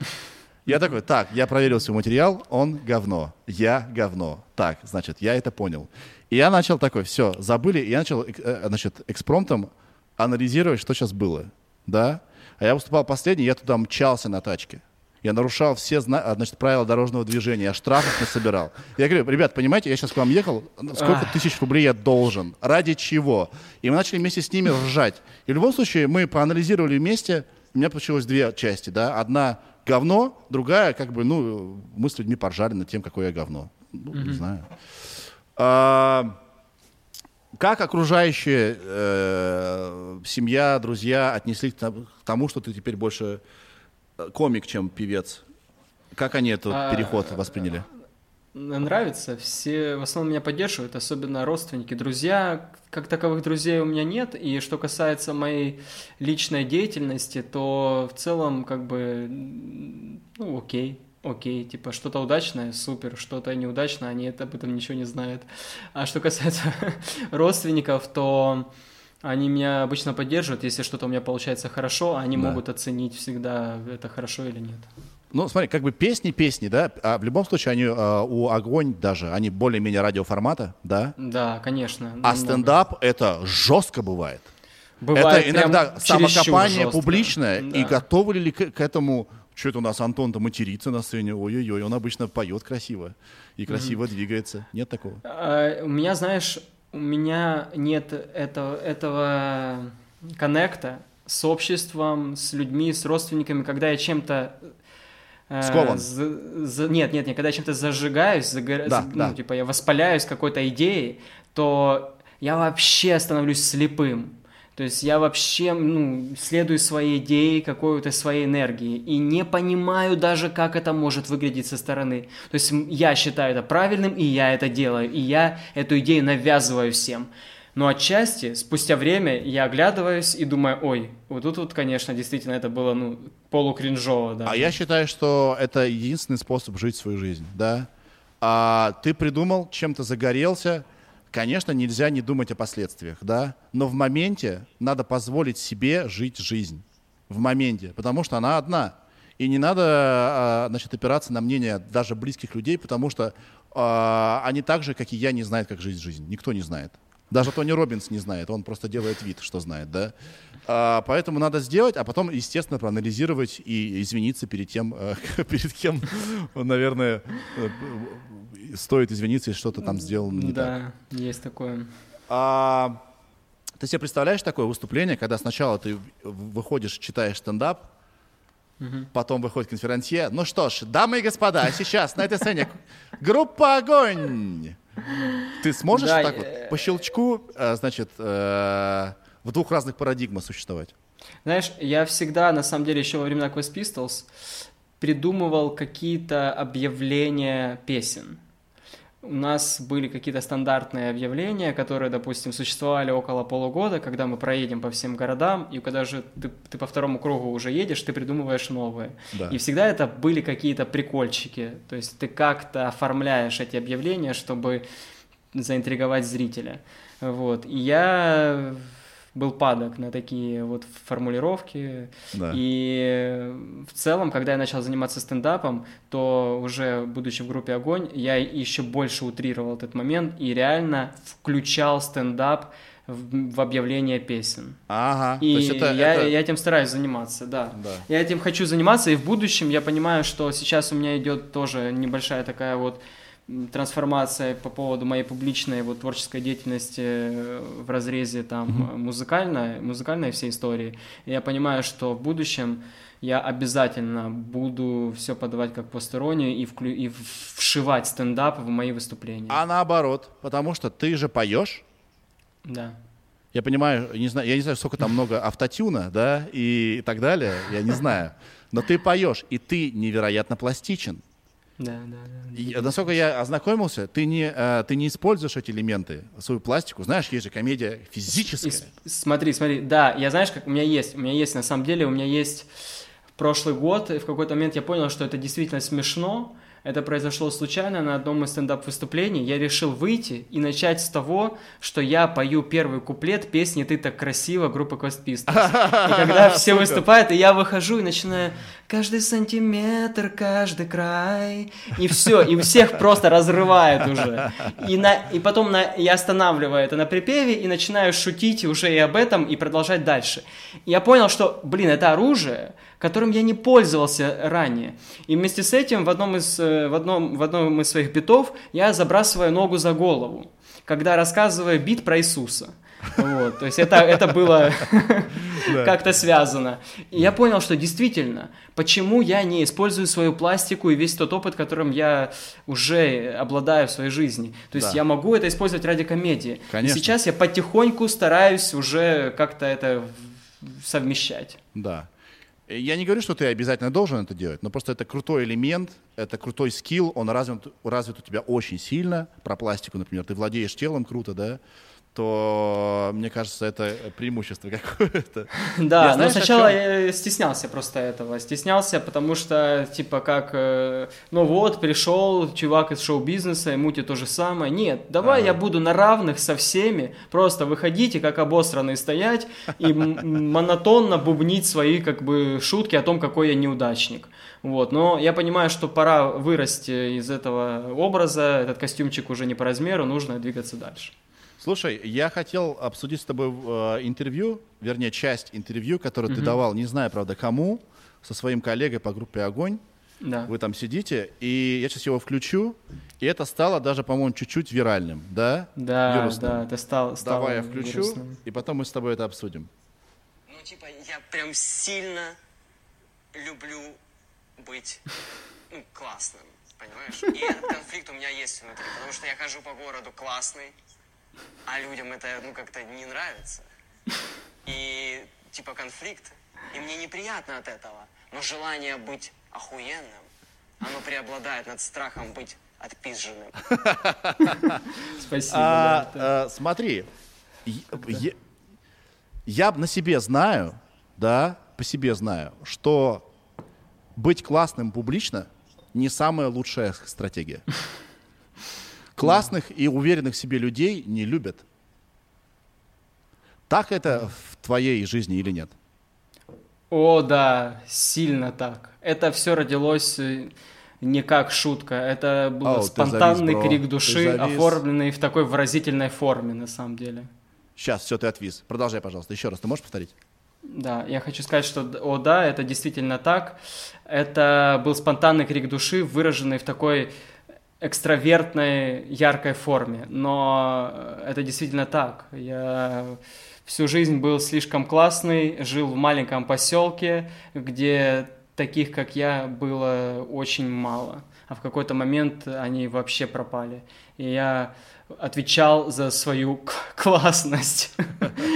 Я такой, так, я проверил свой материал, он говно, я говно. Так, значит, я это понял. И я начал такой, все, забыли, и я начал, э, значит, экспромтом анализировать, что сейчас было, да. А я выступал последний, я туда мчался на тачке. Я нарушал все а, значит, правила дорожного движения, я штрафов не собирал. Я говорю, ребят, понимаете, я сейчас к вам ехал, сколько тысяч рублей я должен, ради чего? И мы начали вместе с ними ржать. И в любом случае мы проанализировали вместе, у меня получилось две части, да, одна говно, другая, как бы, ну, мы с людьми поржали над тем, какое я говно. Ну, mm-hmm. не знаю. А, как окружающие, э, семья, друзья отнеслись к тому, что ты теперь больше э, комик, чем певец? Как они этот а, переход восприняли? Нравится, все в основном меня поддерживают, особенно родственники, друзья. Как таковых друзей у меня нет, и что касается моей личной деятельности, то в целом как бы, ну окей, окей, типа что-то удачное, супер, что-то неудачное, они это, об этом ничего не знают. А что касается (laughs) родственников, то они меня обычно поддерживают, если что-то у меня получается хорошо, они да. могут оценить всегда, это хорошо или нет. Ну, смотри, как бы песни, песни, да, а в любом случае они а, у огонь даже, они более-менее радиоформата, да? Да, конечно. А стендап это жестко бывает. Бывает это иногда самокопание публичное, да. и готовы ли к, к этому что это у нас Антон-то матерится на сцене, ой-ой-ой, он обычно поет красиво и красиво mm-hmm. двигается. Нет такого? А, у меня, знаешь, у меня нет этого, этого коннекта с обществом, с людьми, с родственниками, когда я чем-то э, Скован. За, за, нет, нет, нет, когда я чем-то зажигаюсь, загор... да, за, да. ну, типа я воспаляюсь какой-то идеей, то я вообще становлюсь слепым. То есть я вообще ну, следую своей идее, какой-то своей энергии и не понимаю даже, как это может выглядеть со стороны. То есть я считаю это правильным, и я это делаю, и я эту идею навязываю всем. Но отчасти, спустя время, я оглядываюсь и думаю, ой, вот тут вот, конечно, действительно это было, ну, полукринжово, да. А я считаю, что это единственный способ жить свою жизнь, да. А ты придумал, чем-то загорелся, Конечно, нельзя не думать о последствиях, да, но в моменте надо позволить себе жить жизнь. В моменте, потому что она одна. И не надо, а, значит, опираться на мнение даже близких людей, потому что э, они так же, как и я, не знают, как жить жизнь. Никто не знает. Даже Тони Робинс не знает, он просто делает вид, что знает, да. А, поэтому надо сделать, а потом, естественно, проанализировать и извиниться перед тем, э, (laughs) перед кем, наверное, э, стоит извиниться, если что-то там сделал не да, так. Да, есть такое. А, ты себе представляешь такое выступление, когда сначала ты выходишь, читаешь стендап, угу. потом выходит конференция. Ну что ж, дамы и господа, сейчас на этой сцене (laughs) группа «Огонь». Ты сможешь да, так вот по щелчку, э, значит, э, в двух разных парадигмах существовать? Знаешь, я всегда, на самом деле, еще во времена Quest Pistols придумывал какие-то объявления песен у нас были какие-то стандартные объявления, которые, допустим, существовали около полугода, когда мы проедем по всем городам, и когда же ты, ты по второму кругу уже едешь, ты придумываешь новые. Да. И всегда это были какие-то прикольчики. То есть ты как-то оформляешь эти объявления, чтобы заинтриговать зрителя. Вот. И я был падок на такие вот формулировки. Да. И в целом, когда я начал заниматься стендапом, то уже будучи в группе «Огонь», я еще больше утрировал этот момент и реально включал стендап в, в объявление песен. Ага. И это, я, это... я этим стараюсь заниматься, да. да. Я этим хочу заниматься, и в будущем я понимаю, что сейчас у меня идет тоже небольшая такая вот трансформация по поводу моей публичной вот творческой деятельности э, в разрезе там mm-hmm. музыкальной, музыкальной всей истории. И я понимаю, что в будущем я обязательно буду все подавать как постороннюю и, вклю... и вшивать стендап в мои выступления. А наоборот, потому что ты же поешь. Да. Я понимаю, не знаю, я не знаю, сколько там много автотюна, да, и так далее, я не знаю. Но ты поешь, и ты невероятно пластичен. Да, да, да. И, насколько я ознакомился, ты не, э, ты не используешь эти элементы, свою пластику. Знаешь, есть же комедия физическая. И, смотри, смотри, да, я знаешь, как у меня есть, у меня есть, на самом деле, у меня есть прошлый год, и в какой-то момент я понял, что это действительно смешно, это произошло случайно на одном из стендап-выступлений. Я решил выйти и начать с того, что я пою первый куплет песни «Ты так красиво» группы Quest Pistols. И когда (laughs) все выступают, и я выхожу и начинаю «Каждый сантиметр, каждый край». И все, и всех просто разрывает уже. И, на, и потом на, я останавливаю это на припеве и начинаю шутить уже и об этом, и продолжать дальше. И я понял, что, блин, это оружие, которым я не пользовался ранее. И вместе с этим в одном из, э, в одном, в одном из своих битов я забрасываю ногу за голову, когда рассказываю бит про Иисуса. Вот, то есть это, это было (laughs) как-то связано. И я понял, что действительно, почему я не использую свою пластику и весь тот опыт, которым я уже обладаю в своей жизни. То есть да. я могу это использовать ради комедии. Конечно. И сейчас я потихоньку стараюсь уже как-то это совмещать. Да. Я не говорю, что ты обязательно должен это делать, но просто это крутой элемент, это крутой скилл, он развит, развит у тебя очень сильно. Про пластику, например, ты владеешь телом круто, да? То, мне кажется, это преимущество какое-то. (laughs) Да, я, знаешь, но сначала я стеснялся просто этого. Стеснялся, потому что, типа, как, э, ну вот, пришел чувак из шоу-бизнеса, ему тебе то же самое. Нет, давай ага. я буду на равных со всеми, просто выходите, как обосранные стоять и (laughs) монотонно бубнить свои, как бы, шутки о том, какой я неудачник. Вот, но я понимаю, что пора вырасти из этого образа, этот костюмчик уже не по размеру, нужно двигаться дальше. Слушай, я хотел обсудить с тобой э, интервью, вернее, часть интервью, которое mm-hmm. ты давал, не знаю, правда, кому, со своим коллегой по группе «Огонь». Да. Вы там сидите, и я сейчас его включу, и это стало даже, по-моему, чуть-чуть виральным, да? Да, вирусным. да, это стало, стало Давай я включу, вирусным. и потом мы с тобой это обсудим. Ну, типа, я прям сильно люблю быть ну, классным, понимаешь? И этот конфликт у меня есть внутри, потому что я хожу по городу классный, а людям это, ну, как-то не нравится. И, типа, конфликт. И мне неприятно от этого. Но желание быть охуенным, оно преобладает над страхом быть отпизженным. (laughs) Спасибо. А, а, смотри, я, я на себе знаю, да, по себе знаю, что быть классным публично не самая лучшая стратегия. Классных и уверенных в себе людей не любят. Так это в твоей жизни или нет? О, да, сильно так. Это все родилось э, не как шутка, это был oh, спонтанный завис, крик души, оформленный в такой выразительной форме, на самом деле. Сейчас, все, ты отвис. Продолжай, пожалуйста. Еще раз, ты можешь повторить? Да, я хочу сказать, что, о да, это действительно так. Это был спонтанный крик души, выраженный в такой экстравертной, яркой форме. Но это действительно так. Я всю жизнь был слишком классный, жил в маленьком поселке, где таких, как я, было очень мало. А в какой-то момент они вообще пропали. И я отвечал за свою (laughs) классность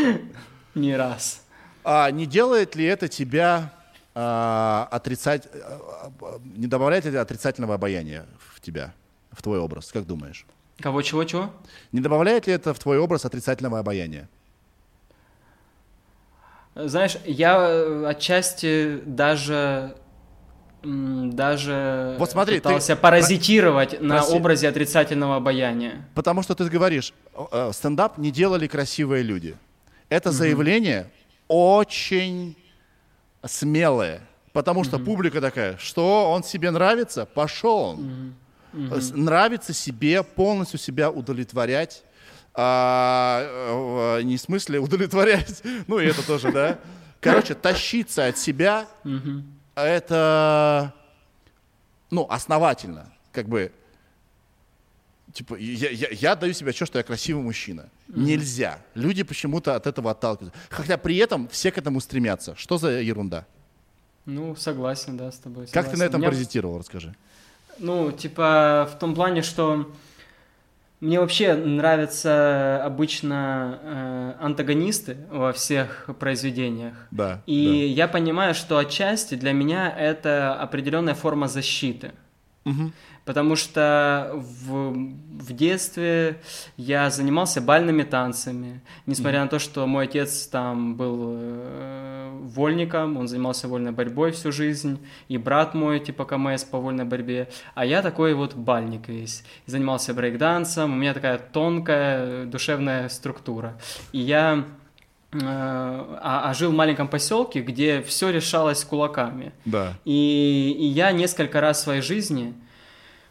(laughs) не раз. А не делает ли это тебя а, отрицать, а, а, не добавляет ли отрицательного обаяния в тебя? В твой образ? Как думаешь? Кого, чего, чего? Не добавляет ли это в твой образ отрицательного обаяния? Знаешь, я э, отчасти даже даже вот смотри, пытался ты... паразитировать Про... на Прости. образе отрицательного обаяния. Потому что ты говоришь, э, стендап не делали красивые люди. Это угу. заявление очень смелое, потому что угу. публика такая, что он себе нравится, пошел он. Угу угу. нравится себе, полностью себя удовлетворять. А, не в смысле удовлетворять, (laughs) ну и это тоже, да. Короче, тащиться от себя, это, ну, основательно, как бы, типа, я, я, я даю себе отчет, что я красивый мужчина. Mm-hmm. Нельзя. Люди почему-то от этого отталкиваются. Хотя при этом все к этому стремятся. Что за ерунда? Ну, согласен, да, с тобой. Согласен. Как ты на этом Меня... паразитировал, расскажи. Ну, типа, в том плане, что мне вообще нравятся обычно э, антагонисты во всех произведениях. Да. И да. я понимаю, что отчасти для меня это определенная форма защиты. Угу. Потому что в, в детстве я занимался бальными танцами. Несмотря mm-hmm. на то, что мой отец там был э, вольником, он занимался вольной борьбой всю жизнь, и брат мой типа КМС по вольной борьбе, а я такой вот бальник весь. Занимался брейкдансом, у меня такая тонкая душевная структура. И я э, а, а жил в маленьком поселке, где все решалось кулаками. Да. И, и я несколько раз в своей жизни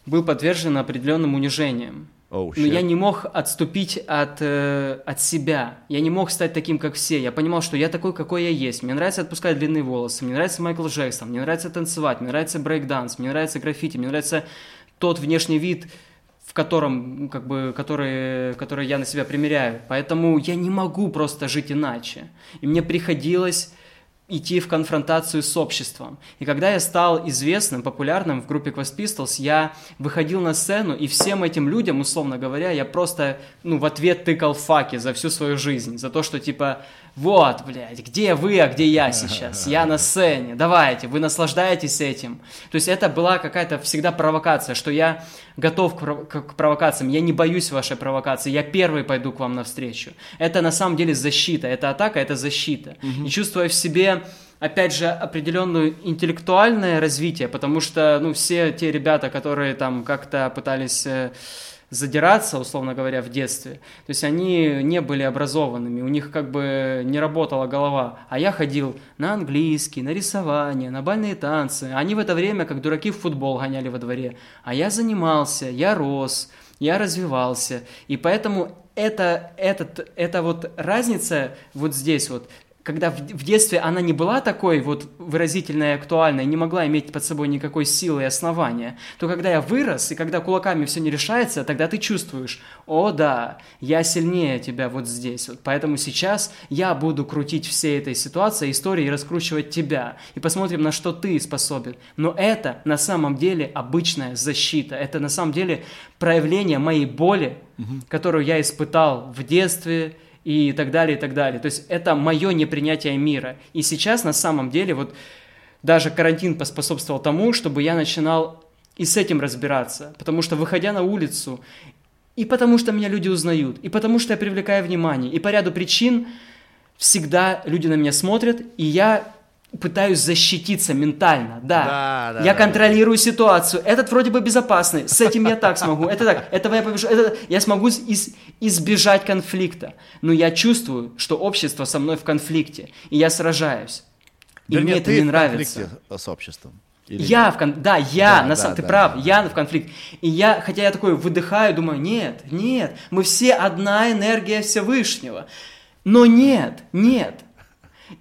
был подвержен определенным унижениям. Oh, Но я не мог отступить от, э, от себя. Я не мог стать таким, как все. Я понимал, что я такой, какой я есть. Мне нравится отпускать длинные волосы, мне нравится Майкл Джексон, мне нравится танцевать, мне нравится брейкданс, мне нравится граффити, мне нравится тот внешний вид, в котором, как бы, который, который я на себя примеряю. Поэтому я не могу просто жить иначе. И мне приходилось идти в конфронтацию с обществом. И когда я стал известным, популярным в группе Quest Pistols, я выходил на сцену, и всем этим людям, условно говоря, я просто, ну, в ответ тыкал факи за всю свою жизнь, за то, что, типа, вот, блядь, где вы, а где я сейчас? Я на сцене, давайте, вы наслаждаетесь этим. То есть это была какая-то всегда провокация, что я готов к, провокациям, я не боюсь вашей провокации, я первый пойду к вам навстречу. Это на самом деле защита, это атака, это защита. И чувствуя в себе опять же, определенное интеллектуальное развитие, потому что, ну, все те ребята, которые там как-то пытались э, задираться, условно говоря, в детстве. То есть они не были образованными, у них как бы не работала голова. А я ходил на английский, на рисование, на бальные танцы. Они в это время, как дураки, в футбол гоняли во дворе. А я занимался, я рос, я развивался. И поэтому это, этот, эта вот разница вот здесь вот когда в, в детстве она не была такой вот выразительной и актуальной, не могла иметь под собой никакой силы и основания, то когда я вырос, и когда кулаками все не решается, тогда ты чувствуешь, о да, я сильнее тебя вот здесь. Вот. Поэтому сейчас я буду крутить всей этой ситуации, истории и раскручивать тебя. И посмотрим, на что ты способен. Но это на самом деле обычная защита. Это на самом деле проявление моей боли, угу. которую я испытал в детстве, и так далее, и так далее. То есть это мое непринятие мира. И сейчас на самом деле вот даже карантин поспособствовал тому, чтобы я начинал и с этим разбираться. Потому что выходя на улицу, и потому что меня люди узнают, и потому что я привлекаю внимание, и по ряду причин всегда люди на меня смотрят, и я пытаюсь защититься ментально, да. да, да я да, контролирую да. ситуацию. Этот вроде бы безопасный, с этим я так смогу, это так, этого я побежу, это я смогу из, избежать конфликта. Но я чувствую, что общество со мной в конфликте, и я сражаюсь. И Вернее, мне это не нравится. с обществом. Или я нет? в кон... да, я, да, на самом, да, ты да, прав, да. я в конфликт. И я, хотя я такой выдыхаю, думаю, нет, нет, мы все одна энергия Всевышнего. Но нет, нет,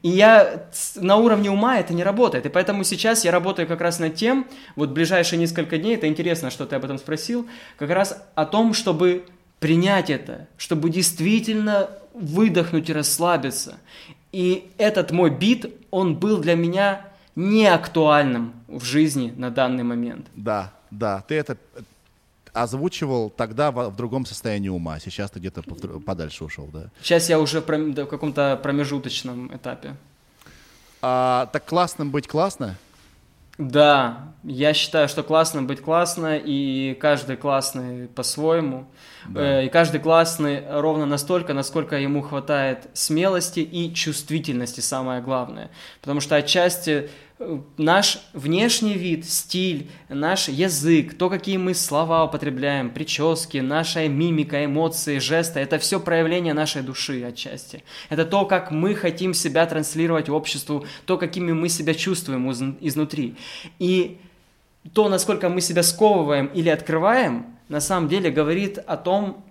и я на уровне ума это не работает. И поэтому сейчас я работаю как раз над тем, вот ближайшие несколько дней, это интересно, что ты об этом спросил, как раз о том, чтобы принять это, чтобы действительно выдохнуть и расслабиться. И этот мой бит, он был для меня не актуальным в жизни на данный момент. Да, да, ты это озвучивал тогда в, в другом состоянии ума. Сейчас ты где-то подальше ушел, да? Сейчас я уже в, в каком-то промежуточном этапе. А, так классным быть классно? Да, я считаю, что классно быть классно, и каждый классный по-своему. Да. Э, и каждый классный ровно настолько, насколько ему хватает смелости и чувствительности, самое главное. Потому что отчасти наш внешний вид, стиль, наш язык, то, какие мы слова употребляем, прически, наша мимика, эмоции, жесты, это все проявление нашей души отчасти. Это то, как мы хотим себя транслировать обществу, то, какими мы себя чувствуем изнутри. И то, насколько мы себя сковываем или открываем, на самом деле говорит о том,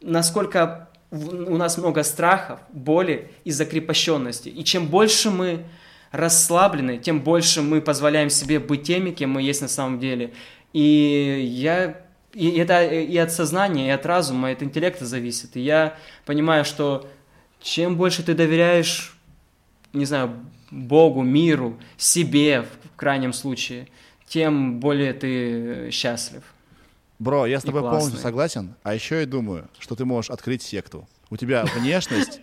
насколько у нас много страхов, боли и закрепощенности. И чем больше мы расслаблены, тем больше мы позволяем себе быть теми, кем мы есть на самом деле. И я и это и от сознания, и от разума, и от интеллекта зависит. И я понимаю, что чем больше ты доверяешь, не знаю, Богу, миру, себе в крайнем случае, тем более ты счастлив. Бро, я с тобой классный. полностью согласен. А еще я думаю, что ты можешь открыть секту. У тебя (laughs) внешность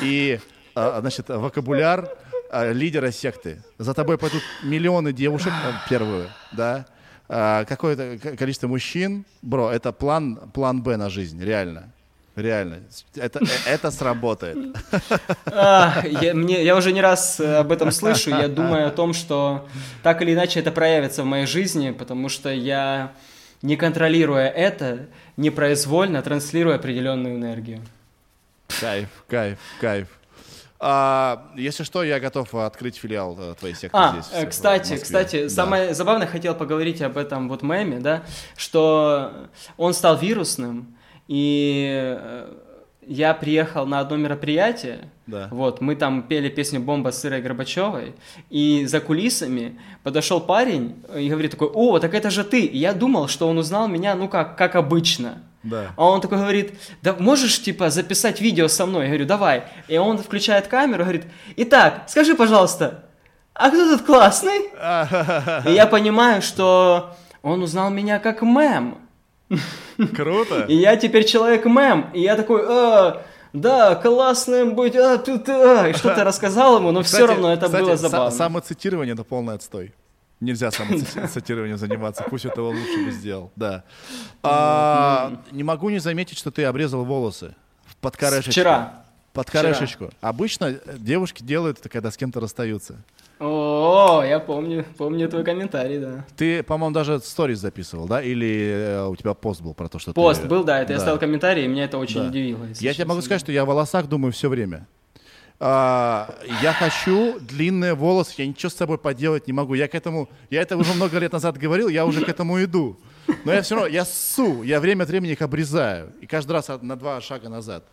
и, а, значит, вокабуляр лидера секты. За тобой пойдут миллионы девушек а, первую, да? А, Какое-то количество мужчин. Бро, это план, план Б на жизнь, реально. Реально. Это, э, это сработает. (laughs) А, я, мне, я уже не раз э, об этом слышу, я думаю о том, что так или иначе это проявится в моей жизни, потому что я, не контролируя это, непроизвольно транслирую определенную энергию. Кайф, кайф, кайф. А, если что, я готов открыть филиал э, твоей секты А, здесь. э, кстати, кстати, Да. самое забавное, хотел поговорить об этом вот меме, да, что он стал вирусным, и э, я приехал на одно мероприятие, Да. вот, мы там пели песню «Бомба» с Ирой Горбачевой, и за кулисами подошел парень и говорит такой, о, так это же ты, и я думал, что он узнал меня, ну как, как обычно, Да. а он такой говорит, да можешь, типа, записать видео со мной? Я говорю, давай. И он включает камеру говорит, итак, скажи, пожалуйста, а кто тут классный? (laughs) И я понимаю, что он узнал меня как мем. Круто. И я теперь человек-мем. И я такой, «А, да, классным быть, а, тут, а». И что-то рассказал ему, но все Кстати- равно это кстати, было забавно. самоцитирование это полный отстой. Нельзя самоцитированием (laughs) заниматься, пусть этого лучше бы сделал. Да. А, не могу не заметить, что ты обрезал волосы под корешечку. Вчера. Под корешечку. Обычно э, девушки делают это, когда с кем-то расстаются. О, я помню, помню твой комментарий, да. Ты, по-моему, даже сторис записывал, да? Или э, у тебя пост был про то, что Пост ты... был, да, это я ставил комментарий, и меня это очень Да. удивило. Я тебе могу сказать, что я о волосах думаю все время. А, я хочу длинные волосы, я ничего с собой поделать не могу. Я к этому, я это уже много лет назад говорил, я уже к этому иду. Но я все равно, я ссу, я время от времени их обрезаю. И каждый раз на два шага назад.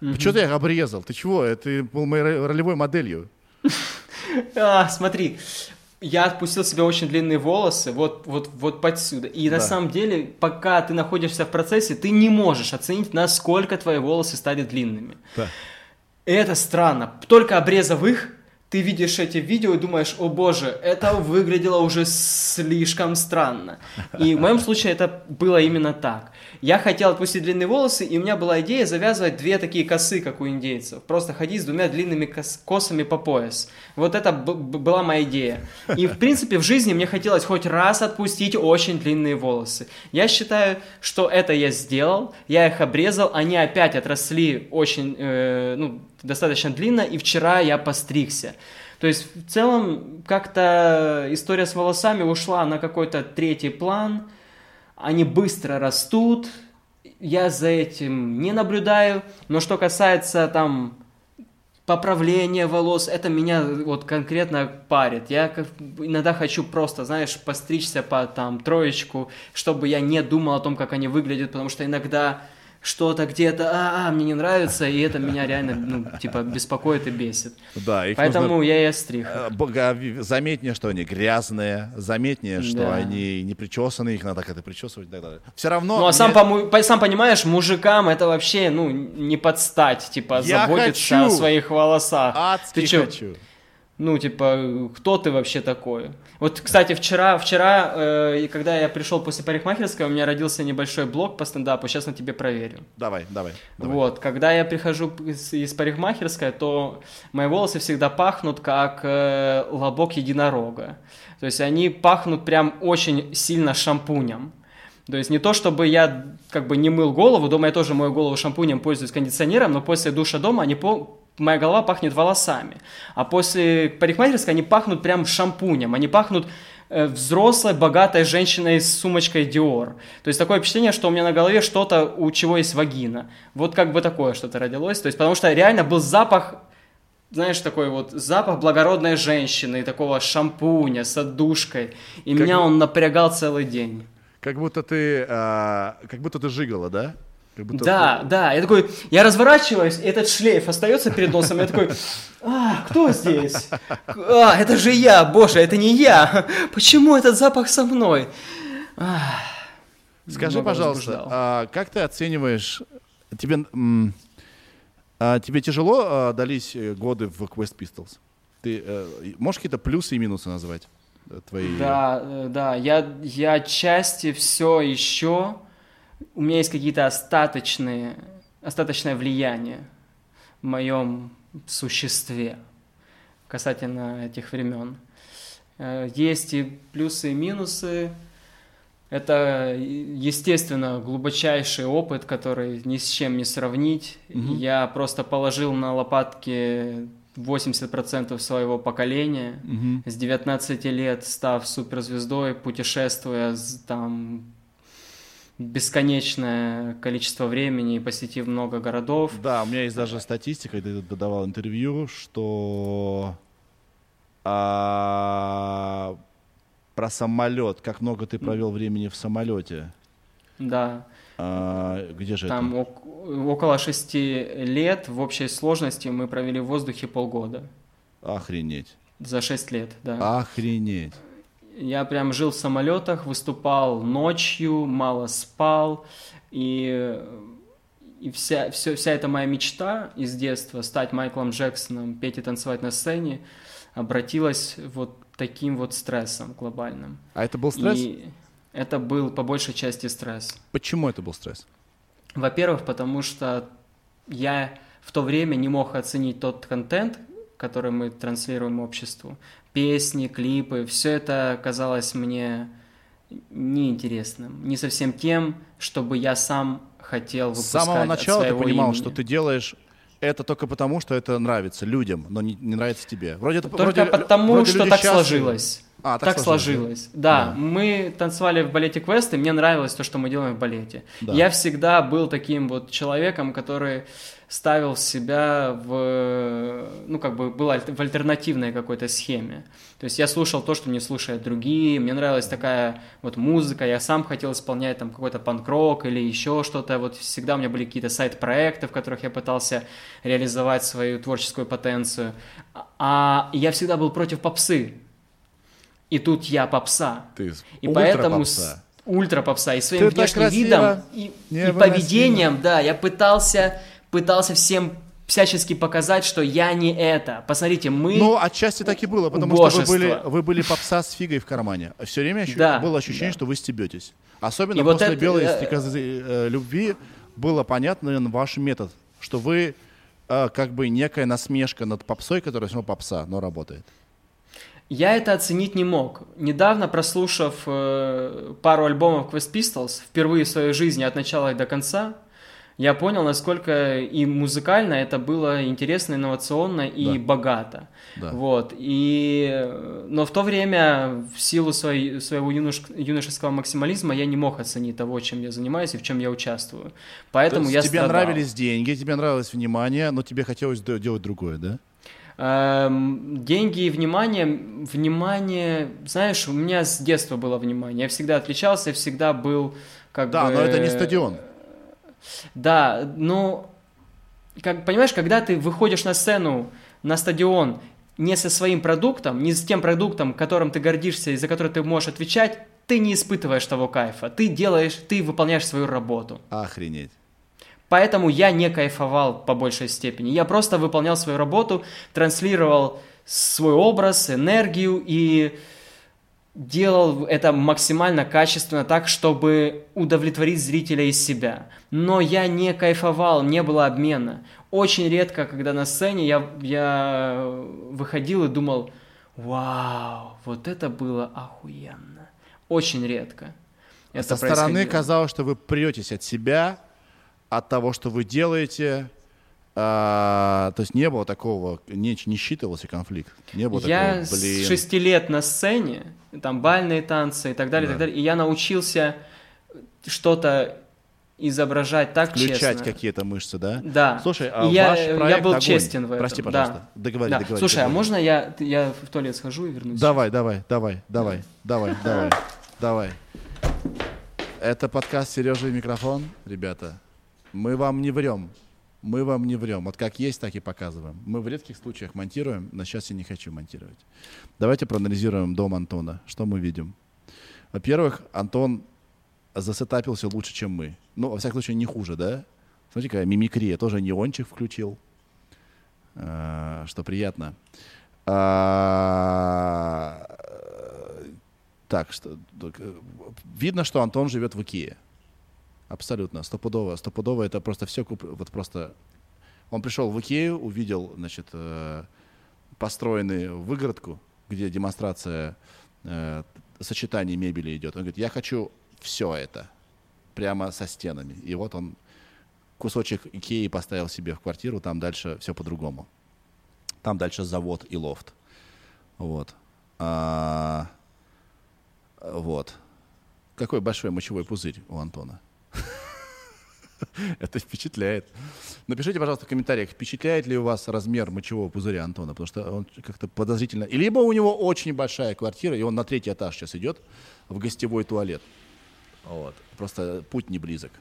Почему ты их обрезал? Ты чего? Ты был моей ро- ролевой моделью. (laughs) А, смотри, я отпустил себе очень длинные волосы, вот, вот, вот подсюда. И на Да. самом деле, пока ты находишься в процессе, ты не можешь оценить, насколько твои волосы стали длинными. Да. И это странно. Только обрезав их, ты видишь эти видео и думаешь, о боже, это выглядело уже слишком странно. И в моем случае это было именно так. Я хотел отпустить длинные волосы, и у меня была идея завязывать две такие косы, как у индейцев. Просто ходить с двумя длинными кос- косами по пояс. Вот это была моя идея. И, в принципе, в жизни мне хотелось хоть раз отпустить очень длинные волосы. Я считаю, что это я сделал, я их обрезал, они опять отросли очень, э, ну, достаточно длинно, и вчера я постригся. То есть, в целом, как-то история с волосами ушла на какой-то третий план, они быстро растут, я за этим не наблюдаю, но что касается там поправления волос, это меня вот конкретно парит. Я иногда хочу просто, знаешь, постричься по там троечку, чтобы я не думал о том, как они выглядят, потому что иногда что-то где-то, а, а, мне не нравится, и это меня реально, ну, типа, беспокоит и бесит. Да, их Поэтому нужно- я и остриг. Э, Заметнее, что они грязные, заметнее, что Да. они не причесаны, их надо как-то причесывать и так далее. Все равно... Ну, а сам, пому- по- сам понимаешь, мужикам это вообще, ну, не подстать, типа, Я заботиться хочу! о своих волосах. Адски Ты чё, хочу. Ну, типа, кто ты вообще такой? Вот, кстати, вчера, вчера, э, когда я пришел после парикмахерской, у меня родился небольшой блог по стендапу, сейчас на тебе проверю. Давай, давай. давай. Вот, когда я прихожу из, из парикмахерской, то мои волосы всегда пахнут как э, лобок единорога. То есть они пахнут прям очень сильно шампунем. То есть не то, чтобы я как бы не мыл голову, дома я тоже мою голову шампунем, пользуюсь кондиционером, но после душа дома они по... моя голова пахнет волосами. А после парикмахерской они пахнут прям шампунем, они пахнут э, взрослой, богатой женщиной с сумочкой Dior. То есть такое впечатление, что у меня на голове что-то, у чего есть вагина. Вот как бы такое что-то родилось. То есть потому что реально был запах знаешь, такой вот запах благородной женщины, такого шампуня с отдушкой. И Как меня он напрягал целый день. Как будто ты, а, как будто ты жигала, да? Как будто- Да, да, я такой, я разворачиваюсь, и этот шлейф остается перед носом, я такой, а, кто здесь? А, это же я, боже, это не я, почему этот запах со мной? Ах. Скажи, пожалуйста, а как ты оцениваешь... Тебе, а, тебе тяжело а, дались э, годы в Quest Pistols? Ты э, можешь какие-то плюсы и минусы назвать? Твои... Да, э, да, я, я отчасти все еще, у меня есть какие-то остаточные, остаточное влияние в моем существе касательно этих времен. Э, Есть и плюсы, и минусы. Это, естественно, глубочайший опыт, который ни с чем не сравнить. Мгм. Я просто положил на лопатки 80% своего поколения. Мгм. С 19 лет став суперзвездой, путешествуя там бесконечное количество времени, посетив много городов. Да, у меня есть даже статистика, ты тут давал интервью, что а, про самолет, как много ты провел времени в самолете. Да, А, где же там это? Ок- около шести лет в общей сложности мы провели в воздухе полгода. Охренеть. За 6 лет, да. Охренеть. Я прям жил в самолетах, выступал ночью, мало спал, и, и вся, все, вся эта моя мечта из детства стать Майклом Джексоном, петь и танцевать на сцене, обратилась вот таким вот стрессом глобальным. А это был стресс? И это был по большей части стресс. Почему это был стресс? Во-первых, потому что я в то время не мог оценить тот контент, который мы транслируем обществу. Песни, клипы, все это казалось мне неинтересным, не совсем тем, чтобы я сам хотел С выпускать самого от начала ты своего понимал, имени. что ты делаешь это только потому, что это нравится людям, но не, не нравится тебе. Вроде это Только вроде- потому, вроде что так счастливы. сложилось. А, так, сложилось. Да, Да. мы танцевали в балете Квест, и мне нравилось то, что мы делаем в балете. Да. Я всегда был таким вот человеком, который ставил себя в, ну, как бы, был в альтернативной какой-то схеме. То есть я слушал то, что не слушают другие, мне нравилась такая вот музыка, я сам хотел исполнять там какой-то панк-рок или еще что-то, вот всегда у меня были какие-то сайт-проекты, в которых я пытался реализовать свою творческую потенцию, а я всегда был против попсы, и тут я попса. Ты И ультра поэтому попса. с- ультра попса и своим Ты внешним видом и, и поведением, да, я пытался пытался всем всячески показать, что я не это. Посмотрите, мы Ну, отчасти так и было, потому что вы Убожество. были, вы были попса с фигой в кармане. Все время ощу- Да, было ощущение, да. что вы стебетесь. Особенно И вот после это, белой э, стрекозы э, любви было понятно ваш метод, что вы э, как бы некая насмешка над попсой, которая все равно попса, но работает. Я это оценить не мог. Недавно, прослушав э, пару альбомов Quest Pistols, впервые в своей жизни от начала и до конца, я понял, насколько и музыкально это было интересно, инновационно и Да. богато. Да. Вот. И, но в то время, в силу своей, своего юнош- юношеского максимализма, я не мог оценить того, чем я занимаюсь и в чем я участвую. Поэтому То я есть тебе страдал. нравились деньги, тебе нравилось внимание, но тебе хотелось де- делать другое, да? Эм, деньги и внимание, внимание, знаешь, у меня с детства было внимание. Я всегда отличался, я всегда был как Да, бы... но это не стадион. Да, но, как, понимаешь, когда ты выходишь на сцену, на стадион, не со своим продуктом, не с тем продуктом, которым ты гордишься и за который ты можешь отвечать, ты не испытываешь того кайфа. Ты делаешь, ты выполняешь свою работу. Охренеть. Поэтому я не кайфовал по большей степени. Я просто выполнял свою работу, транслировал свой образ, энергию и делал это максимально качественно так, чтобы удовлетворить зрителя из себя. Но я не кайфовал, не было обмена. Очень редко, когда на сцене я, я выходил и думал, вау, вот это было охуенно. Очень редко. Это Со стороны казалось, что вы претесь от себя, от того, что вы делаете. А, то есть не было такого, не, не считывался конфликт. Не было Я такого, блин. с шести лет на сцене, там бальные танцы и так далее, и так Да. далее, и я научился что-то изображать так Включать честно. какие-то мышцы, да? Да. Слушай, а я, ваш я проект был «Огонь». честен в этом. Прости, да. пожалуйста. Договори, Да. договори, Слушай, а договори. можно я, я в туалет схожу и вернусь? Давай, давай, давай, давай, давай, давай, (laughs) давай. Это подкаст Сережа и микрофон, ребята. Мы вам не врем. Мы вам не врем. Вот как есть, так и показываем. Мы в редких случаях монтируем, но сейчас я не хочу монтировать. Давайте проанализируем дом Антона. Что мы видим? Во-первых, Антон засетапился лучше, чем мы. Ну, во всяком случае, не хуже, да? Смотрите, какая мимикрия. Тоже неончик включил, а, что приятно. А, так, что, видно, что Антон живет в Икее. Абсолютно, стопудово. Стопудово это просто все, вот просто... Он пришел в Икею, увидел, значит, э, построенный выгородку, где демонстрация э, сочетаний мебели идет. Он говорит, я хочу все это, прямо со стенами. И вот он кусочек Икеи поставил себе в квартиру, там дальше все по-другому. Там дальше завод и лофт. Вот. А, вот. Какой большой мочевой пузырь у Антона. (laughs) Это впечатляет. Напишите, пожалуйста, в комментариях, впечатляет ли у вас размер мочевого пузыря Антона, потому что он как-то подозрительно... И либо у него очень большая квартира, и он на третий этаж сейчас идет в гостевой туалет. Вот. Просто путь не близок.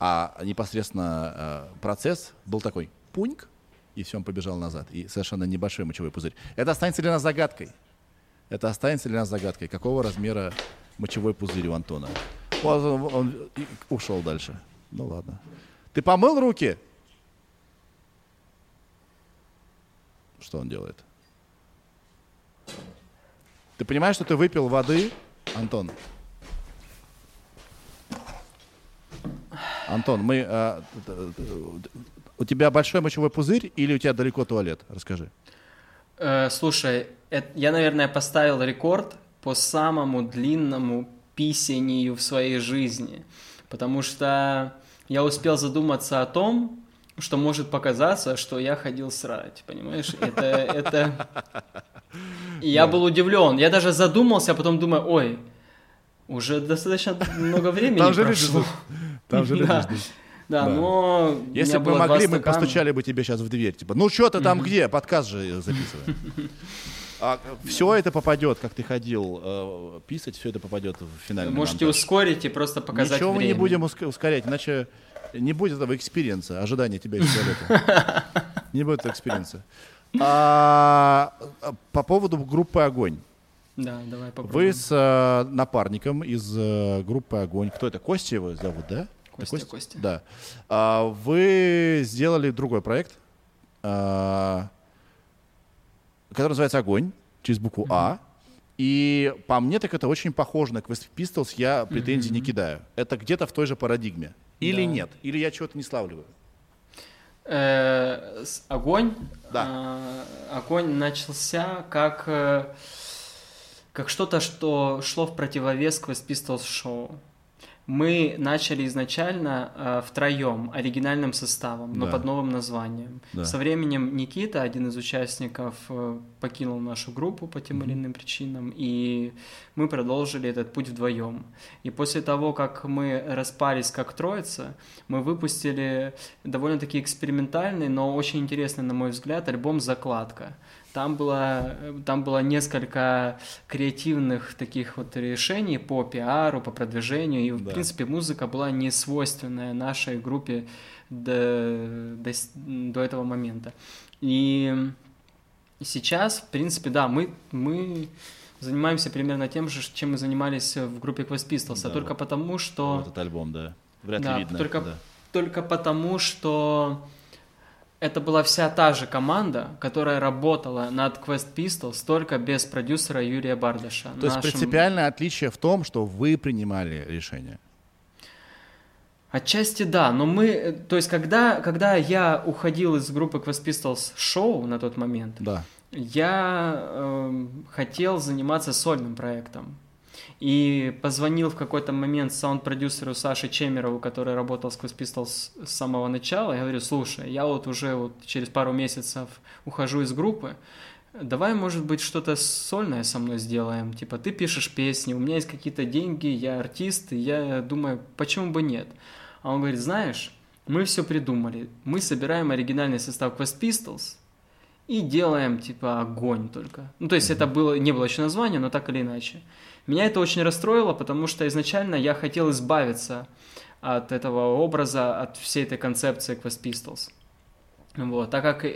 А непосредственно э, процесс был такой пуньк, и все, он побежал назад. И совершенно небольшой мочевой пузырь. Это останется для нас загадкой. Это останется для нас загадкой, какого размера мочевой пузырь у Антона. Он, он, он ушел дальше. Ну ладно. Ты помыл руки? Что он делает? Ты понимаешь, что ты выпил воды, Антон? Антон, мы, а, у тебя большой мочевой пузырь или у тебя далеко туалет? Расскажи. Э, слушай, это, я, наверное, поставил рекорд по самому длинному писению в своей жизни, потому что я успел задуматься о том, что может показаться, что я ходил срать, понимаешь? Это, это... И я был удивлен. Я даже задумался, а потом думаю, ой, уже достаточно много времени Там же прошло. Там же да. Да, да, но... Если бы мы могли, мы постучали бы тебе сейчас в дверь. Типа, ну что ты там где? Подкаст же записываем. (laughs) А все это попадет, как ты ходил э, писать, все это попадет в финальный Можете монтаж. ускорить и просто показать Ничего время. мы не будем ускорять, иначе не будет этого experience а, ожидания тебя из туалета. (laughs) Не будет experience а. А, по поводу группы «Огонь». Да, давай попробуем. Вы с э, напарником из э, группы «Огонь». Кто это? Костя его зовут, да? Костя, Костя? Костя. Да. А, вы сделали другой проект, а, который называется «Огонь», через букву. «А». И по мне так это очень похоже на Quest Pistols, я претензий mm-hmm. не кидаю. Это где-то в той же парадигме. Или да. нет? Или я чего-то не славливаю? Э, огонь. Да. А, огонь начался как э, как что-то, что шло в противовес Quest Pistols шоу. Мы начали изначально э, втроем, оригинальным составом, но да. под новым названием. Да. Со временем Никита, один из участников, э, покинул нашу группу по тем или иным причинам, и мы продолжили этот путь вдвоем. И после того, как мы распались как троица, мы выпустили довольно-таки экспериментальный, но очень интересный, на мой взгляд, альбом «Закладка». Там было, там было несколько креативных таких вот решений по пиару, по продвижению, и, в да. принципе, музыка была не свойственная нашей группе до, до, до этого момента. И сейчас, в принципе, да, мы, мы занимаемся примерно тем же, чем мы занимались в группе Quest Pistols, а да, а только потому, что... Вот этот альбом, да. Вряд да, ли видно. Только, да. только потому, что это была вся та же команда, которая работала над Quest Pistols, только без продюсера Юрия Бардаша. То нашим... есть принципиальное отличие в том, что вы принимали решение? Отчасти да, но мы, то есть когда, когда я уходил из группы Quest Pistols шоу на тот момент, да. я э, хотел заниматься сольным проектом и позвонил в какой-то момент саунд-продюсеру Саше Чемерову, который работал с Quest Pistols с самого начала, я говорю, слушай, я вот уже вот через пару месяцев ухожу из группы, давай, может быть, что-то сольное со мной сделаем, типа, ты пишешь песни, у меня есть какие-то деньги, я артист, и я думаю, почему бы нет? А он говорит, знаешь, мы все придумали, мы собираем оригинальный состав Quest Pistols, и делаем типа огонь только. Ну, то есть mm-hmm. это было, не было еще названия, но так или иначе. Меня это очень расстроило, потому что изначально я хотел избавиться от этого образа, от всей этой концепции Quest Pistols. Вот, так как,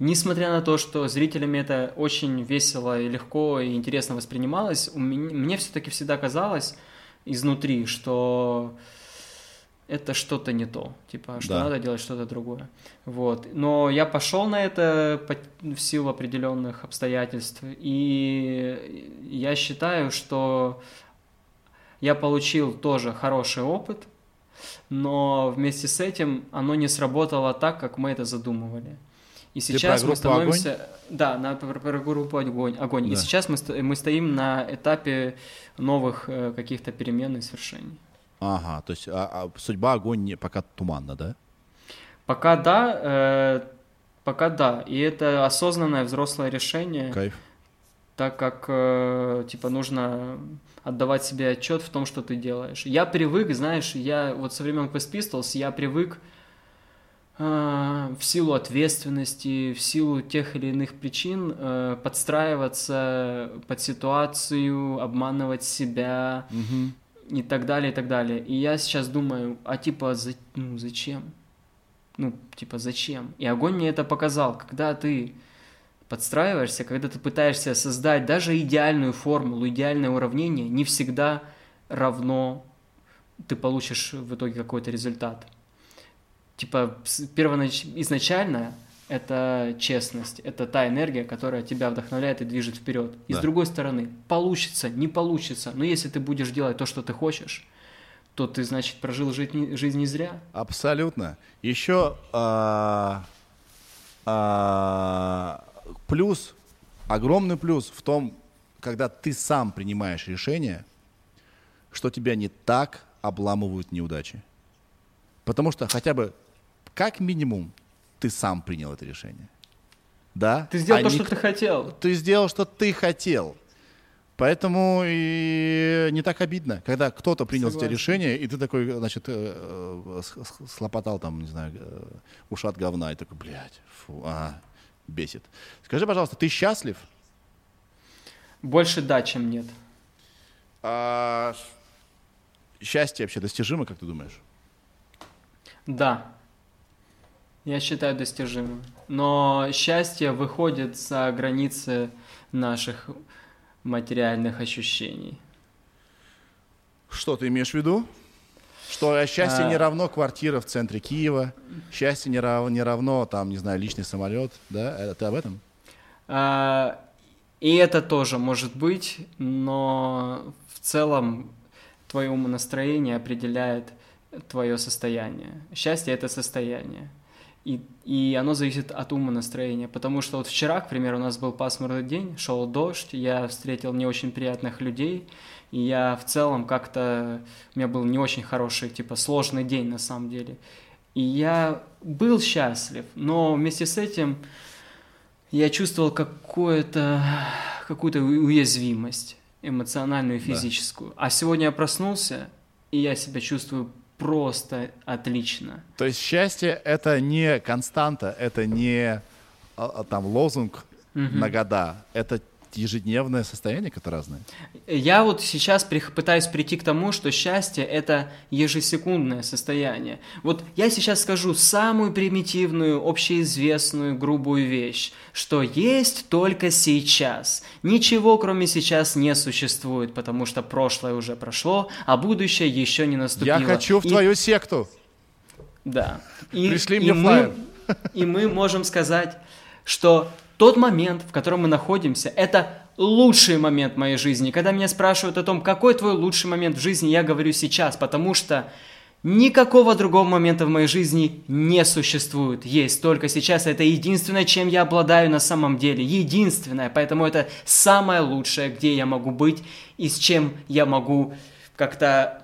несмотря на то, что зрителями это очень весело и легко и интересно воспринималось, меня, мне все-таки всегда казалось, изнутри, что это что-то не то, типа, что Да. надо делать что-то другое. Вот. Но я пошел на это в силу определенных обстоятельств, и я считаю, что я получил тоже хороший опыт, но вместе с этим оно не сработало так, как мы это задумывали. И сейчас мы становимся... Да, на, про, про группу огонь. огонь. И Да. сейчас мы, мы стоим на этапе новых э, каких-то перемен и свершений. Ага, то есть а- а судьба огонь не, пока туманно, да? Пока да, э, пока да. И это осознанное взрослое решение, Кайф. так как э, типа нужно отдавать себе отчет в том, что ты делаешь. Я привык, знаешь, я вот со времен Quest Pistols я привык э, в силу ответственности, в силу тех или иных причин э, подстраиваться под ситуацию, обманывать себя Мгм. И так далее, и так далее. И я сейчас думаю, а типа, за- ну зачем? Ну, типа, зачем? И огонь мне это показал. Когда ты подстраиваешься, когда ты пытаешься создать даже идеальную формулу, идеальное уравнение, не всегда равно ты получишь в итоге какой-то результат. Типа, первонач... изначально это честность, это та энергия, которая тебя вдохновляет и движет вперед. И Да. с другой стороны, получится, не получится, но если ты будешь делать то, что ты хочешь, то ты, значит, прожил жизнь, жизнь не зря. Абсолютно. Еще а, а, плюс, огромный плюс в том, когда ты сам принимаешь решение, что тебя не так обламывают неудачи. Потому что хотя бы, как минимум, ты сам принял это решение. Да? Ты сделал А то, что ник- ты хотел. Ты сделал, что ты хотел. Поэтому и не так обидно, когда кто-то принял Согласен. решение, и ты такой, значит, э, э, слопотал там, не знаю, э, ушат говна, и такой, блядь, фу, ага, бесит. Скажи, пожалуйста, ты счастлив? Больше да, чем нет. А счастье вообще достижимо, как ты думаешь? Да. Я считаю достижимым. Но счастье выходит за границы наших материальных ощущений. Что ты имеешь в виду? Что счастье А. не равно квартира в центре Киева, счастье не равно, не равно там, не знаю, личный самолет, да? Э, Ты об этом? А, И это тоже может быть, но в целом твое умонастроение определяет твое состояние. Счастье — это состояние. И, и оно зависит от умонастроения. Потому что вот вчера, к примеру, у нас был пасмурный день, шел дождь, я встретил не очень приятных людей, и я в целом как-то... У меня был не очень хороший, типа, сложный день на самом деле. И я был счастлив, но вместе с этим я чувствовал какую-то у- уязвимость эмоциональную и физическую. А сегодня я проснулся, и я себя чувствую просто отлично. То есть счастье это не константа, это не а, а, там лозунг на года, это ежедневное состояние, которое разное. Я вот сейчас пытаюсь прийти к тому, что счастье – это ежесекундное состояние. Вот я сейчас скажу самую примитивную, общеизвестную, грубую вещь, что есть только сейчас. Ничего, кроме сейчас, не существует, потому что прошлое уже прошло, а будущее еще не наступило. Я хочу в И- твою секту. Да. И, Пришли и мне мы, флаер. И мы можем сказать, что тот момент, в котором мы находимся, это лучший момент моей жизни. Когда меня спрашивают о том, какой твой лучший момент в жизни, я говорю сейчас, потому что никакого другого момента в моей жизни не существует. Есть только сейчас. Это единственное, чем я обладаю на самом деле. Единственное. Поэтому это самое лучшее, где я могу быть и с чем я могу как-то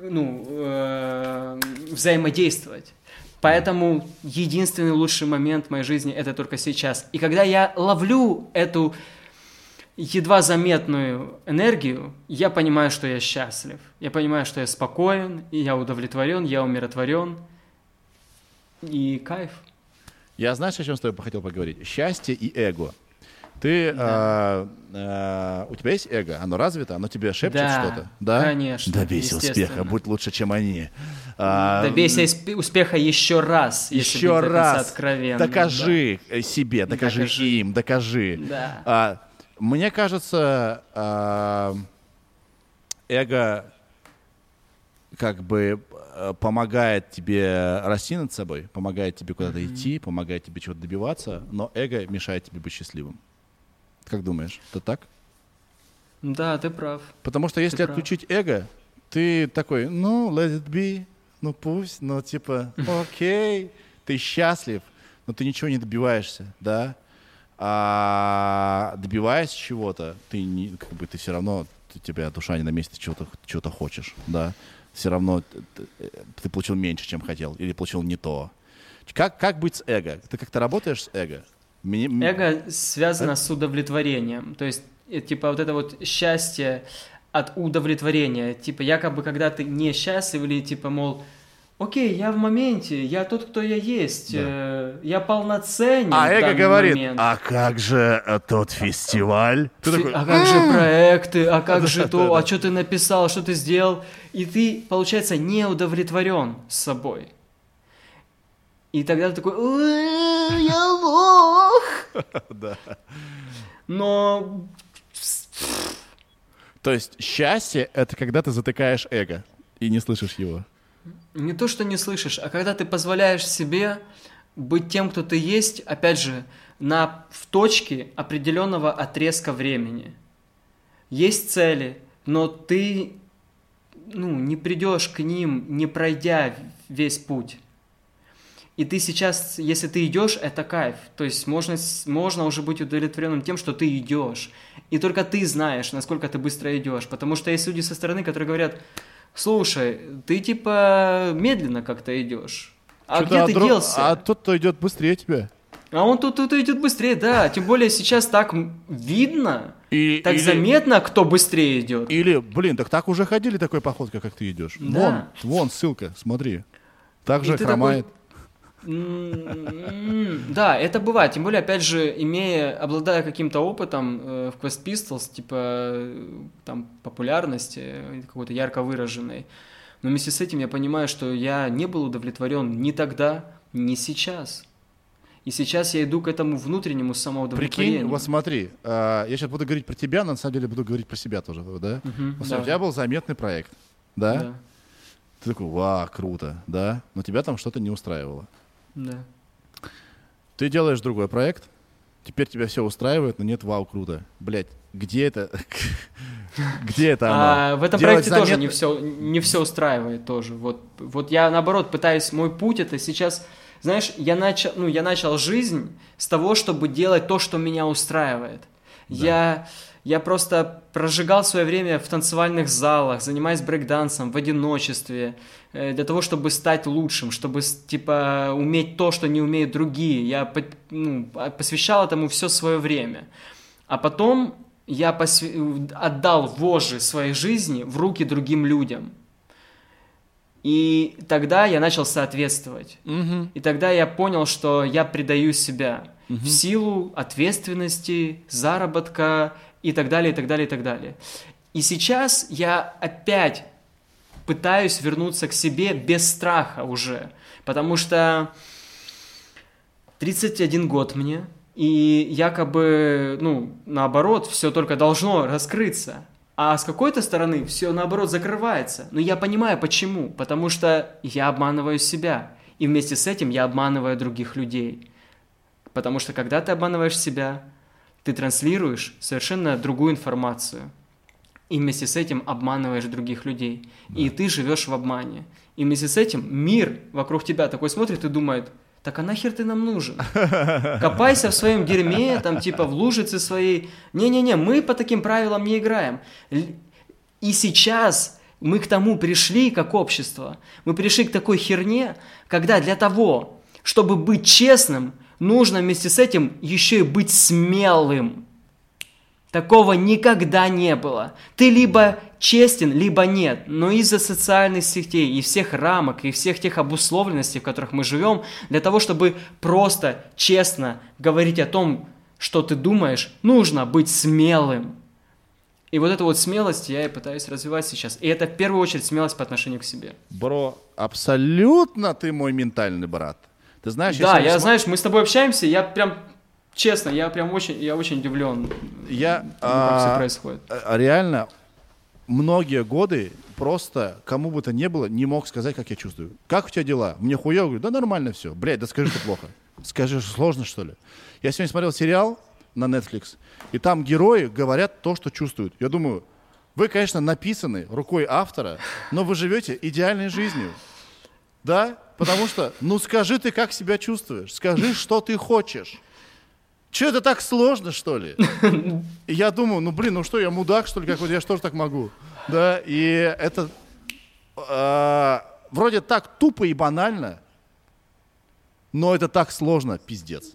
ну, э, взаимодействовать. Поэтому единственный лучший момент в моей жизни это только сейчас. И когда я ловлю эту едва заметную энергию, я понимаю, что я счастлив. Я понимаю, что я спокоен, и я удовлетворен, я умиротворен. И кайф. Я знаешь, о чем с тобой хотел поговорить? Счастье и эго. Ты, а, а, у тебя есть эго? Оно развито? Оно тебе шепчет Да, что-то? Да? конечно, Добейся успеха, будь лучше, чем они. А, Добейся успеха еще раз, если Еще быть раз откровенным. докажи э, себе, докажи, Докажи. им, докажи. Да. А, мне кажется, а, эго как бы э, помогает тебе расти над собой, помогает тебе куда-то mm-hmm. идти, помогает тебе чего-то добиваться, но эго мешает тебе быть счастливым. Как думаешь, это так? Да, ты прав. Потому что если ты отключить прав. эго, ты такой, ну, let it be, ну пусть, ну типа, (laughs) окей, ты счастлив, но ты ничего не добиваешься, да? А добиваясь чего-то, ты не, как бы ты все равно, у тебя душа не на месте, чего-то чего хочешь, да? Все равно ты получил меньше, чем хотел, или получил не то. Как, как быть с эго? Ты как-то работаешь с эго? Мне... Эго связано а? с удовлетворением. То есть, э, типа, вот это вот счастье от удовлетворения. Типа, якобы, когда ты не счастлив или, типа, мол, окей, я в моменте, я тот, кто я есть, да. э, я полноценен. А эго говорит, момент. а как же э, тот фестиваль? Ты Фи- такой, а как же проекты, а как же то, а что ты написал, что ты сделал? И ты, получается, не удовлетворен с собой. И тогда ты такой, я лох. (laughs) Да. Но... То есть счастье — это когда ты затыкаешь эго и не слышишь его. Не то, что не слышишь, а когда ты позволяешь себе быть тем, кто ты есть, опять же, на, в точке определенного отрезка времени. Есть цели, но ты ну, не придешь к ним, не пройдя весь путь. И ты сейчас, если ты идешь, это кайф. То есть можно, можно уже быть удовлетворенным тем, что ты идешь. И только ты знаешь, насколько ты быстро идешь. Потому что есть люди со стороны, которые говорят, слушай, ты типа медленно как-то идешь. А Что-то где ты друг... делся? А тот, кто идет быстрее тебя. А он тут, тут идет быстрее, да. Тем более сейчас так видно, и, так или... заметно, кто быстрее идет. Или, блин, так так уже ходили такой походкой, как ты идешь. Да. Вон, вон ссылка, смотри. Так же хромает. Такой да, это бывает. Тем более, опять же, имея, обладая каким-то опытом э, в Quest Pistols, типа там популярности э, какой-то ярко выраженной. Но вместе с этим я понимаю, что я не был удовлетворен ни тогда, ни сейчас. И сейчас я иду к этому внутреннему самоудовлетворению. Прикинь, вот смотри, э, я сейчас буду говорить про тебя, но на самом деле буду говорить про себя тоже, да? Угу, вот, да. У тебя был заметный проект, да? да? Ты такой, ва, круто, да? Но тебя там что-то не устраивало. Да. Ты делаешь другой проект, теперь тебя все устраивает, но нет, вау, круто. Блять, где это? (laughs) Где это оно? А, в этом Делать проекте замет... тоже не все, не все устраивает тоже. Вот, вот я наоборот пытаюсь, мой путь это сейчас, знаешь, я начал, ну, я начал жизнь с того, чтобы делать то, что меня устраивает. Да. Я я просто прожигал свое время в танцевальных залах, занимаясь брейкдансом в одиночестве, э, для того, чтобы стать лучшим, чтобы, типа, уметь то, что не умеют другие. Я ну, посвящал этому все свое время. А потом я посв... отдал вожжи своей жизни в руки другим людям. И тогда я начал соответствовать. Угу. И тогда я понял, что я предаю себя угу. в силу ответственности, заработка и так далее, и так далее, и так далее. И сейчас я опять пытаюсь вернуться к себе без страха уже, потому что 31 год мне, и якобы, ну, наоборот, все только должно раскрыться. А с какой-то стороны все наоборот закрывается. Но я понимаю почему. Потому что я обманываю себя. И вместе с этим я обманываю других людей. Потому что когда ты обманываешь себя, ты транслируешь совершенно другую информацию. И вместе с этим обманываешь других людей. Да. И ты живешь в обмане. И вместе с этим мир вокруг тебя такой смотрит и думает, так а нахер ты нам нужен? Копайся в своем дерьме, там типа в лужице своей. Не-не-не, мы по таким правилам не играем. И сейчас мы к тому пришли, как общество. Мы пришли к такой херне, когда для того, чтобы быть честным, нужно вместе с этим еще и быть смелым. Такого никогда не было. Ты либо честен, либо нет. Но из-за социальных сетей и всех рамок, и всех тех обусловленностей, в которых мы живем, для того, чтобы просто честно говорить о том, что ты думаешь, нужно быть смелым. И вот эту вот смелость я и пытаюсь развивать сейчас. И это в первую очередь смелость по отношению к себе. Бро, абсолютно ты мой ментальный брат. Ты знаешь, да, я, см... знаешь, мы с тобой общаемся, я прям честно, я прям очень, я очень удивлен, я, как а, все происходит. А, реально, многие годы просто кому бы то ни было не мог сказать, как я чувствую. Как у тебя дела? Мне хуёво? Говорю, да нормально все. Блядь, да скажи, что плохо. Скажи, сложно, что ли? Я сегодня смотрел сериал на Netflix, и там герои говорят то, что чувствуют. Я думаю, вы, конечно, написаны рукой автора, но вы живете идеальной жизнью. Да? Потому что, ну скажи ты, как себя чувствуешь. Скажи, что ты хочешь. Че это так сложно, что ли? Я думаю, ну блин, ну что, я мудак, что ли, как вот я что же так могу? Да, и это э, вроде так тупо и банально, но это так сложно, пиздец.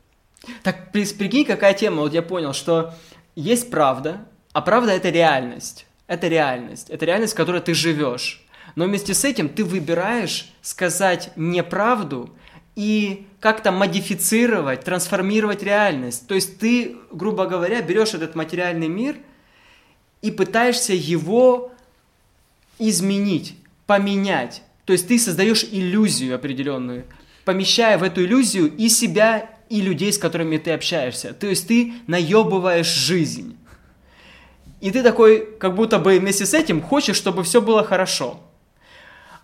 Так прикинь, какая тема, вот я понял, что есть правда, а правда это реальность. Это реальность. Это реальность, в которой ты живешь. Но вместе с этим ты выбираешь сказать неправду и как-то модифицировать, трансформировать реальность. То есть ты, грубо говоря, берешь этот материальный мир и пытаешься его изменить, поменять. То есть ты создаешь иллюзию определенную, помещая в эту иллюзию и себя, и людей, с которыми ты общаешься. То есть ты наебываешь жизнь. И ты такой, как будто бы вместе с этим хочешь, чтобы все было хорошо.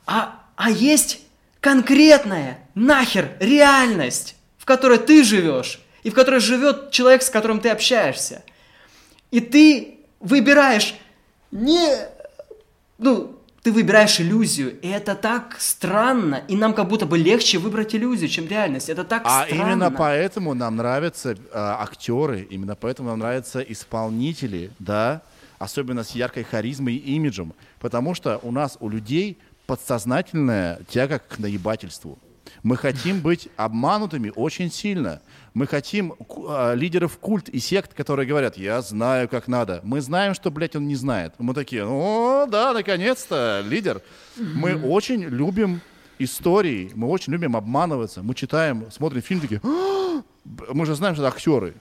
А, а есть конкретная нахер реальность, в которой ты живешь, и в которой живет человек, с которым ты общаешься. И ты выбираешь не... Ну, ты выбираешь иллюзию, и это так странно, и нам как будто бы легче выбрать иллюзию, чем реальность. Это так а странно. А именно поэтому нам нравятся э, актеры, именно поэтому нам нравятся исполнители, да, особенно с яркой харизмой и имиджем, потому что у нас, у людей подсознательная тяга к наебательству. Мы хотим быть обманутыми очень сильно. Мы хотим э, лидеров культ и сект, которые говорят, я знаю, как надо. Мы знаем, что, блядь, он не знает. Мы такие, о, да, наконец-то, лидер. Мы очень любим истории, мы очень любим обманываться. Мы читаем, смотрим фильм, такие, мы же знаем, что это актеры.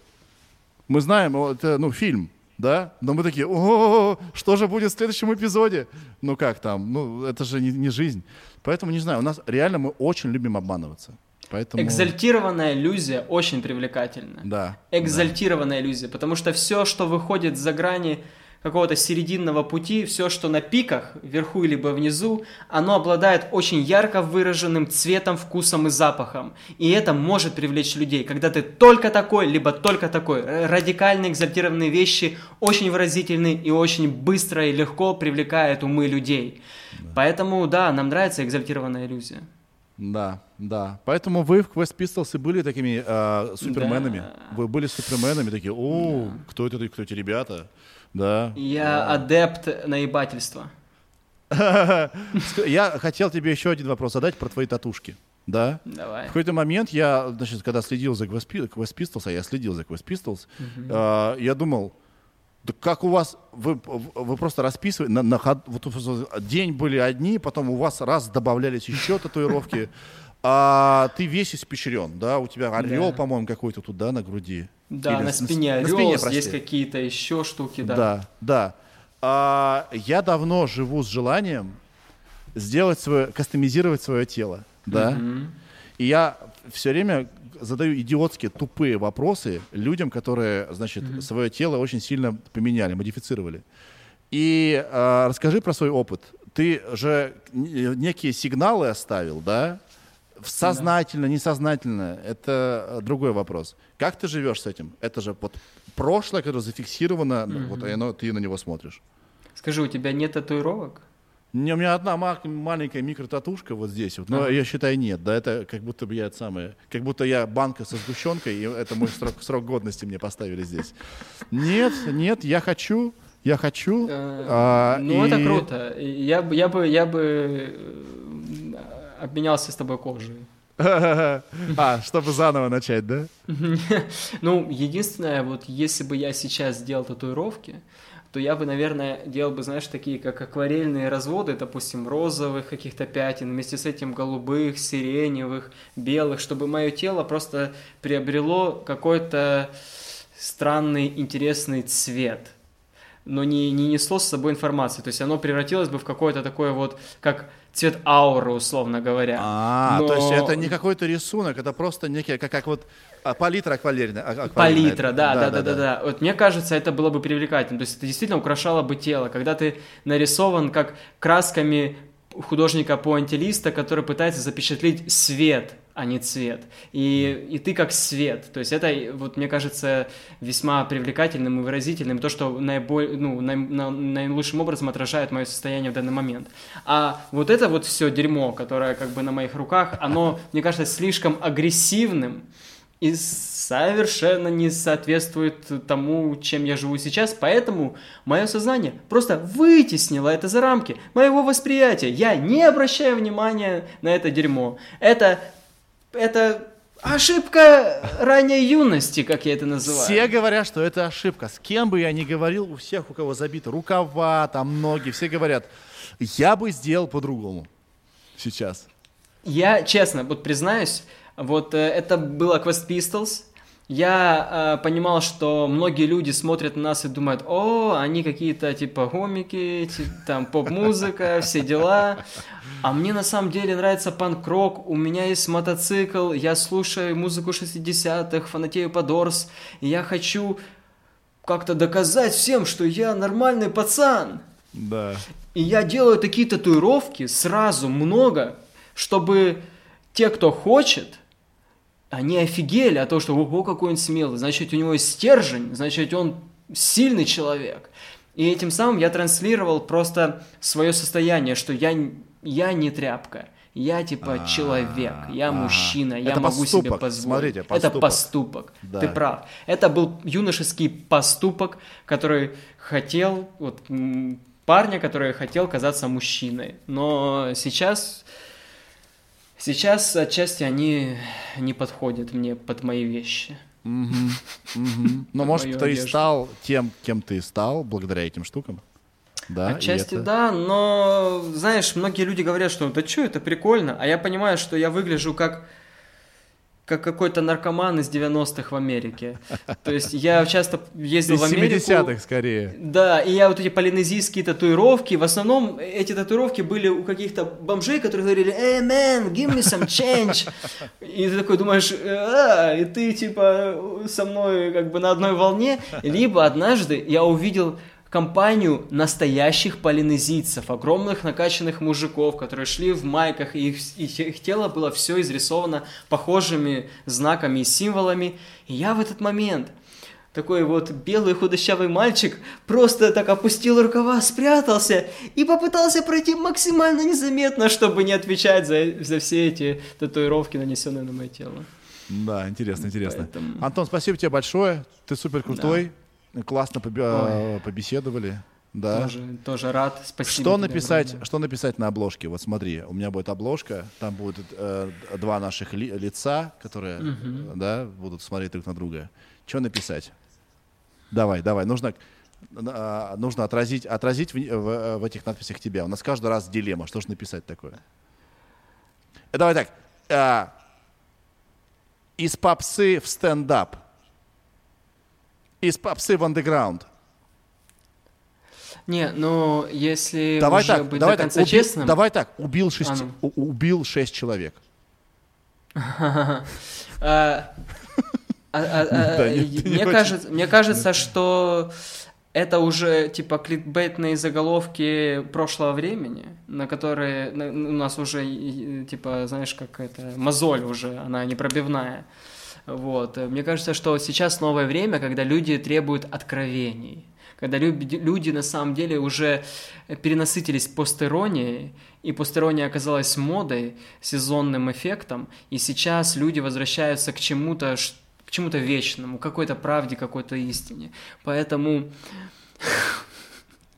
Мы знаем, это, ну, фильм да? Но мы такие, о, что же будет в следующем эпизоде? Ну как там? Ну это же не, не жизнь. Поэтому не знаю, у нас реально мы очень любим обманываться. Поэтому... Экзальтированная иллюзия очень привлекательна. Да. Экзальтированная да. иллюзия, потому что все, что выходит за грани какого-то серединного пути, все, что на пиках, вверху либо внизу, оно обладает очень ярко выраженным цветом, вкусом и запахом. И это может привлечь людей, когда ты только такой, либо только такой. Радикальные, экзальтированные вещи очень выразительны и очень быстро и легко привлекают умы людей. Да. Поэтому, да, нам нравится экзальтированная иллюзия. Да, да. Поэтому вы в Quest Pistols и были такими э, суперменами. Да. Вы были суперменами, такие, о, да. кто это, кто эти ребята? Да. Я да. адепт наебательства. (laughs) Я хотел тебе еще один вопрос задать про твои татушки. Да? Давай. В какой-то момент я, значит, когда следил за Quest Pistols, а я следил за Quest Pistols, э, я думал, да как у вас, вы, вы просто расписывали, на, на вот день были одни, потом у вас раз добавлялись еще татуировки, (laughs) а ты весь испещрен, да, у тебя орел, да. по-моему, какой-то тут, да, на груди. Да, Или на спине орел, на спине, есть какие-то еще штуки, да. Да, да. А, я давно живу с желанием сделать свое, кастомизировать свое тело, да. Mm-hmm. И я все время задаю идиотские, тупые вопросы людям, которые, значит, mm-hmm. свое тело очень сильно поменяли, модифицировали. И э, расскажи про свой опыт. Ты же некие сигналы оставил, да? Сознательно, несознательно, это э, другой вопрос. Как ты живешь с этим? Это же вот прошлое, которое зафиксировано, mm-hmm. вот оно, ты на него смотришь. Скажи, у тебя нет татуировок? Не, у меня одна маленькая микротатушка вот здесь, вот, но а. я считаю нет, да, это как будто бы я это самое, как будто я банка со сгущенкой, и это мой срок, срок годности мне поставили здесь. Нет, нет, я хочу, я хочу. Э, а, ну и... это круто. Я бы, я бы, я бы э, обменялся с тобой кожей. (laughs) А, чтобы заново начать, да? (laughs) Ну, единственное, вот если бы я сейчас сделал татуировки, то я бы, наверное, делал бы, знаешь, такие как акварельные разводы, допустим, розовых каких-то пятен, вместе с этим голубых, сиреневых, белых, чтобы мое тело просто приобрело какой-то странный, интересный цвет но не, не несло с собой информации. То есть оно превратилось бы в какое-то такое вот, как цвет ауры, условно говоря. А, Но- то есть это не какой-то рисунок, это просто некий, как, как вот а, палитра а- акварельная. Палитра, да, да, да, да, да. Вот мне кажется, это было бы привлекательно. То есть это действительно украшало бы тело, когда ты нарисован как красками художника-пуантилиста, который пытается запечатлеть свет, а не цвет. И, и ты как свет. То есть это, вот, мне кажется, весьма привлекательным и выразительным, то, что наиболь, ну, наи- на- наилучшим образом отражает мое состояние в данный момент. А вот это вот все дерьмо, которое как бы на моих руках, оно, мне кажется, слишком агрессивным, и совершенно не соответствует тому, чем я живу сейчас, поэтому мое сознание просто вытеснило это за рамки моего восприятия. Я не обращаю внимания на это дерьмо. Это, это ошибка ранней юности, как я это называю. Все говорят, что это ошибка. С кем бы я ни говорил, у всех, у кого забиты рукава, там ноги, все говорят, я бы сделал по-другому сейчас. Я, честно, вот признаюсь, вот э, это было Quest Pistols. Я э, понимал, что многие люди смотрят на нас и думают, о, они какие-то типа гомики, ти- там поп-музыка, (laughs) все дела. А мне на самом деле нравится панк-рок, у меня есть мотоцикл, я слушаю музыку 60-х, фанатею по Дорс, и я хочу как-то доказать всем, что я нормальный пацан. Да. И я делаю такие татуировки сразу много, чтобы те, кто хочет, они офигели от того, что ого, какой он смелый, значит, у него есть стержень, значит, он сильный человек. И этим самым я транслировал просто свое состояние, что я, я не тряпка, я типа человек, я мужчина, я Это могу себе поступок, позволить. смотрите, Это поступок. поступок, Да. ты прав. Это был юношеский поступок, который хотел, вот, парня, который хотел казаться мужчиной. Но сейчас, сейчас отчасти они не подходят мне под мои вещи. (laughs) Но, может, ты и стал тем, кем ты стал, благодаря этим штукам? Да, Отчасти это- да, но, знаешь, многие люди говорят, что да что, это прикольно, а я понимаю, что я выгляжу как как какой-то наркоман из 90-х в Америке. То есть я часто ездил Из в Америку. 70-х скорее. Да, и я вот эти полинезийские татуировки, в основном эти татуировки были у каких-то бомжей, которые говорили, «Эй, man, give me some change». И ты такой думаешь, а, и ты типа со мной как бы на одной волне. Либо однажды я увидел компанию настоящих полинезийцев, огромных накачанных мужиков, которые шли в майках, и их, и их тело было все изрисовано похожими знаками и символами. И я в этот момент такой вот белый худощавый мальчик просто так опустил рукава, спрятался и попытался пройти максимально незаметно, чтобы не отвечать за, за все эти татуировки, нанесенные на мое тело. Да, интересно, интересно. Поэтому- Антон, спасибо тебе большое. Ты супер крутой. Классно побе- Ой. побеседовали. Да. Тоже, тоже рад. Спасибо. Что написать, огромное. что написать на обложке? Вот смотри, у меня будет обложка, там будут э, два наших ли- лица, которые да, будут смотреть друг на друга. Что написать? Давай, давай. Нужно, а, нужно отразить, отразить в, в- в этих надписях тебя. У нас каждый раз дилемма. Что же написать такое? Э, Давай так. а, из попсы в стендап. Из попсы в андеграунд. Не, ну, если Давай уже так, быть давай до так, конца уби- честным... давай так, убил шесть, А ну. у- убил шесть человек. (laughs) А, а, а, (laughs) мне, кажется, что это уже типа кликбейтные заголовки прошлого времени, на которые у нас уже типа, знаешь, как это мозоль уже, она не пробивная. Вот. Мне кажется, что сейчас новое время, когда люди требуют откровений. Когда люди, на самом деле уже перенасытились постеронией, и постерония оказалась модой, сезонным эффектом, и сейчас люди возвращаются к чему-то, к чему-то вечному, какой-то правде, какой-то истине. Поэтому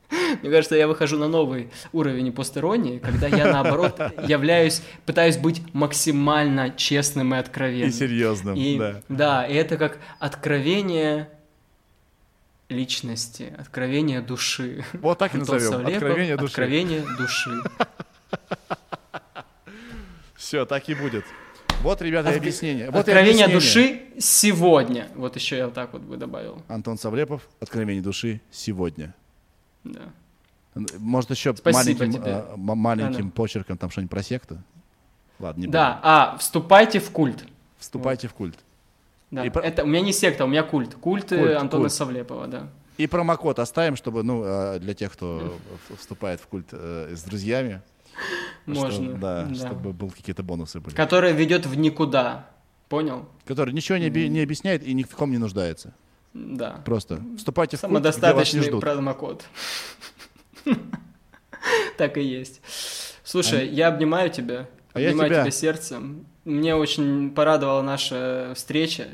(laughs) мне кажется, я выхожу на новый уровень постеронии, когда я, наоборот, (laughs) являюсь, пытаюсь быть максимально честным и откровенным. И серьезным, И- да. Да, и это как откровение личности, откровение души. Вот так и назовем. Савлепов, Откровение души. Откровение души. (laughs) Все, так и будет. Вот, ребята, объяснение. Вот Откровение объяснение. души сегодня. Вот еще я вот так вот бы добавил. Антон Савлепов, Откровение души сегодня. Да. Может, еще Спасибо маленьким, а, маленьким Да-да. почерком там что-нибудь про секту? Ладно, не Да, а, вступайте в культ. Вступайте в культ. Да. И про- Это у меня не секта, у меня культ. Культ, э, Культ, Антона культ. Савлепова, да. И промокод оставим, чтобы, ну, а, для тех, кто вступает в культ э, с друзьями. что- Можно. да, да. чтобы был какие-то бонусы были. Который ведет в никуда. Понял? Который ничего не, оби- не объясняет и ни в ком не нуждается. Да. Просто вступайте в культ, где вас не ждут. промокод. (laughs) Так и есть. Слушай, я обнимаю тебя. А обнимаю тебя. тебя сердцем. Мне очень порадовала наша встреча.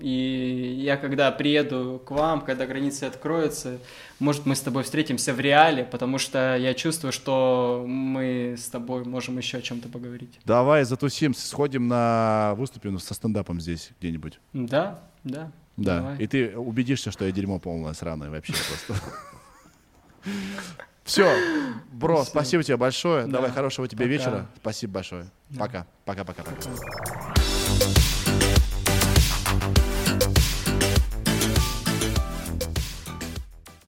И я когда приеду к вам, когда границы откроются, может, мы с тобой встретимся в реале, потому что я чувствую, что мы с тобой можем еще о чем-то поговорить. Давай затусим, сходим на выступим со стендапом здесь где-нибудь. Да, да. Да. давай. И ты убедишься, что я дерьмо полное сраное вообще просто. (laughs) Все, бро, спасибо тебе большое. Да. Давай хорошего тебе вечера. Спасибо большое. Пока. Пока, пока, пока. Пока.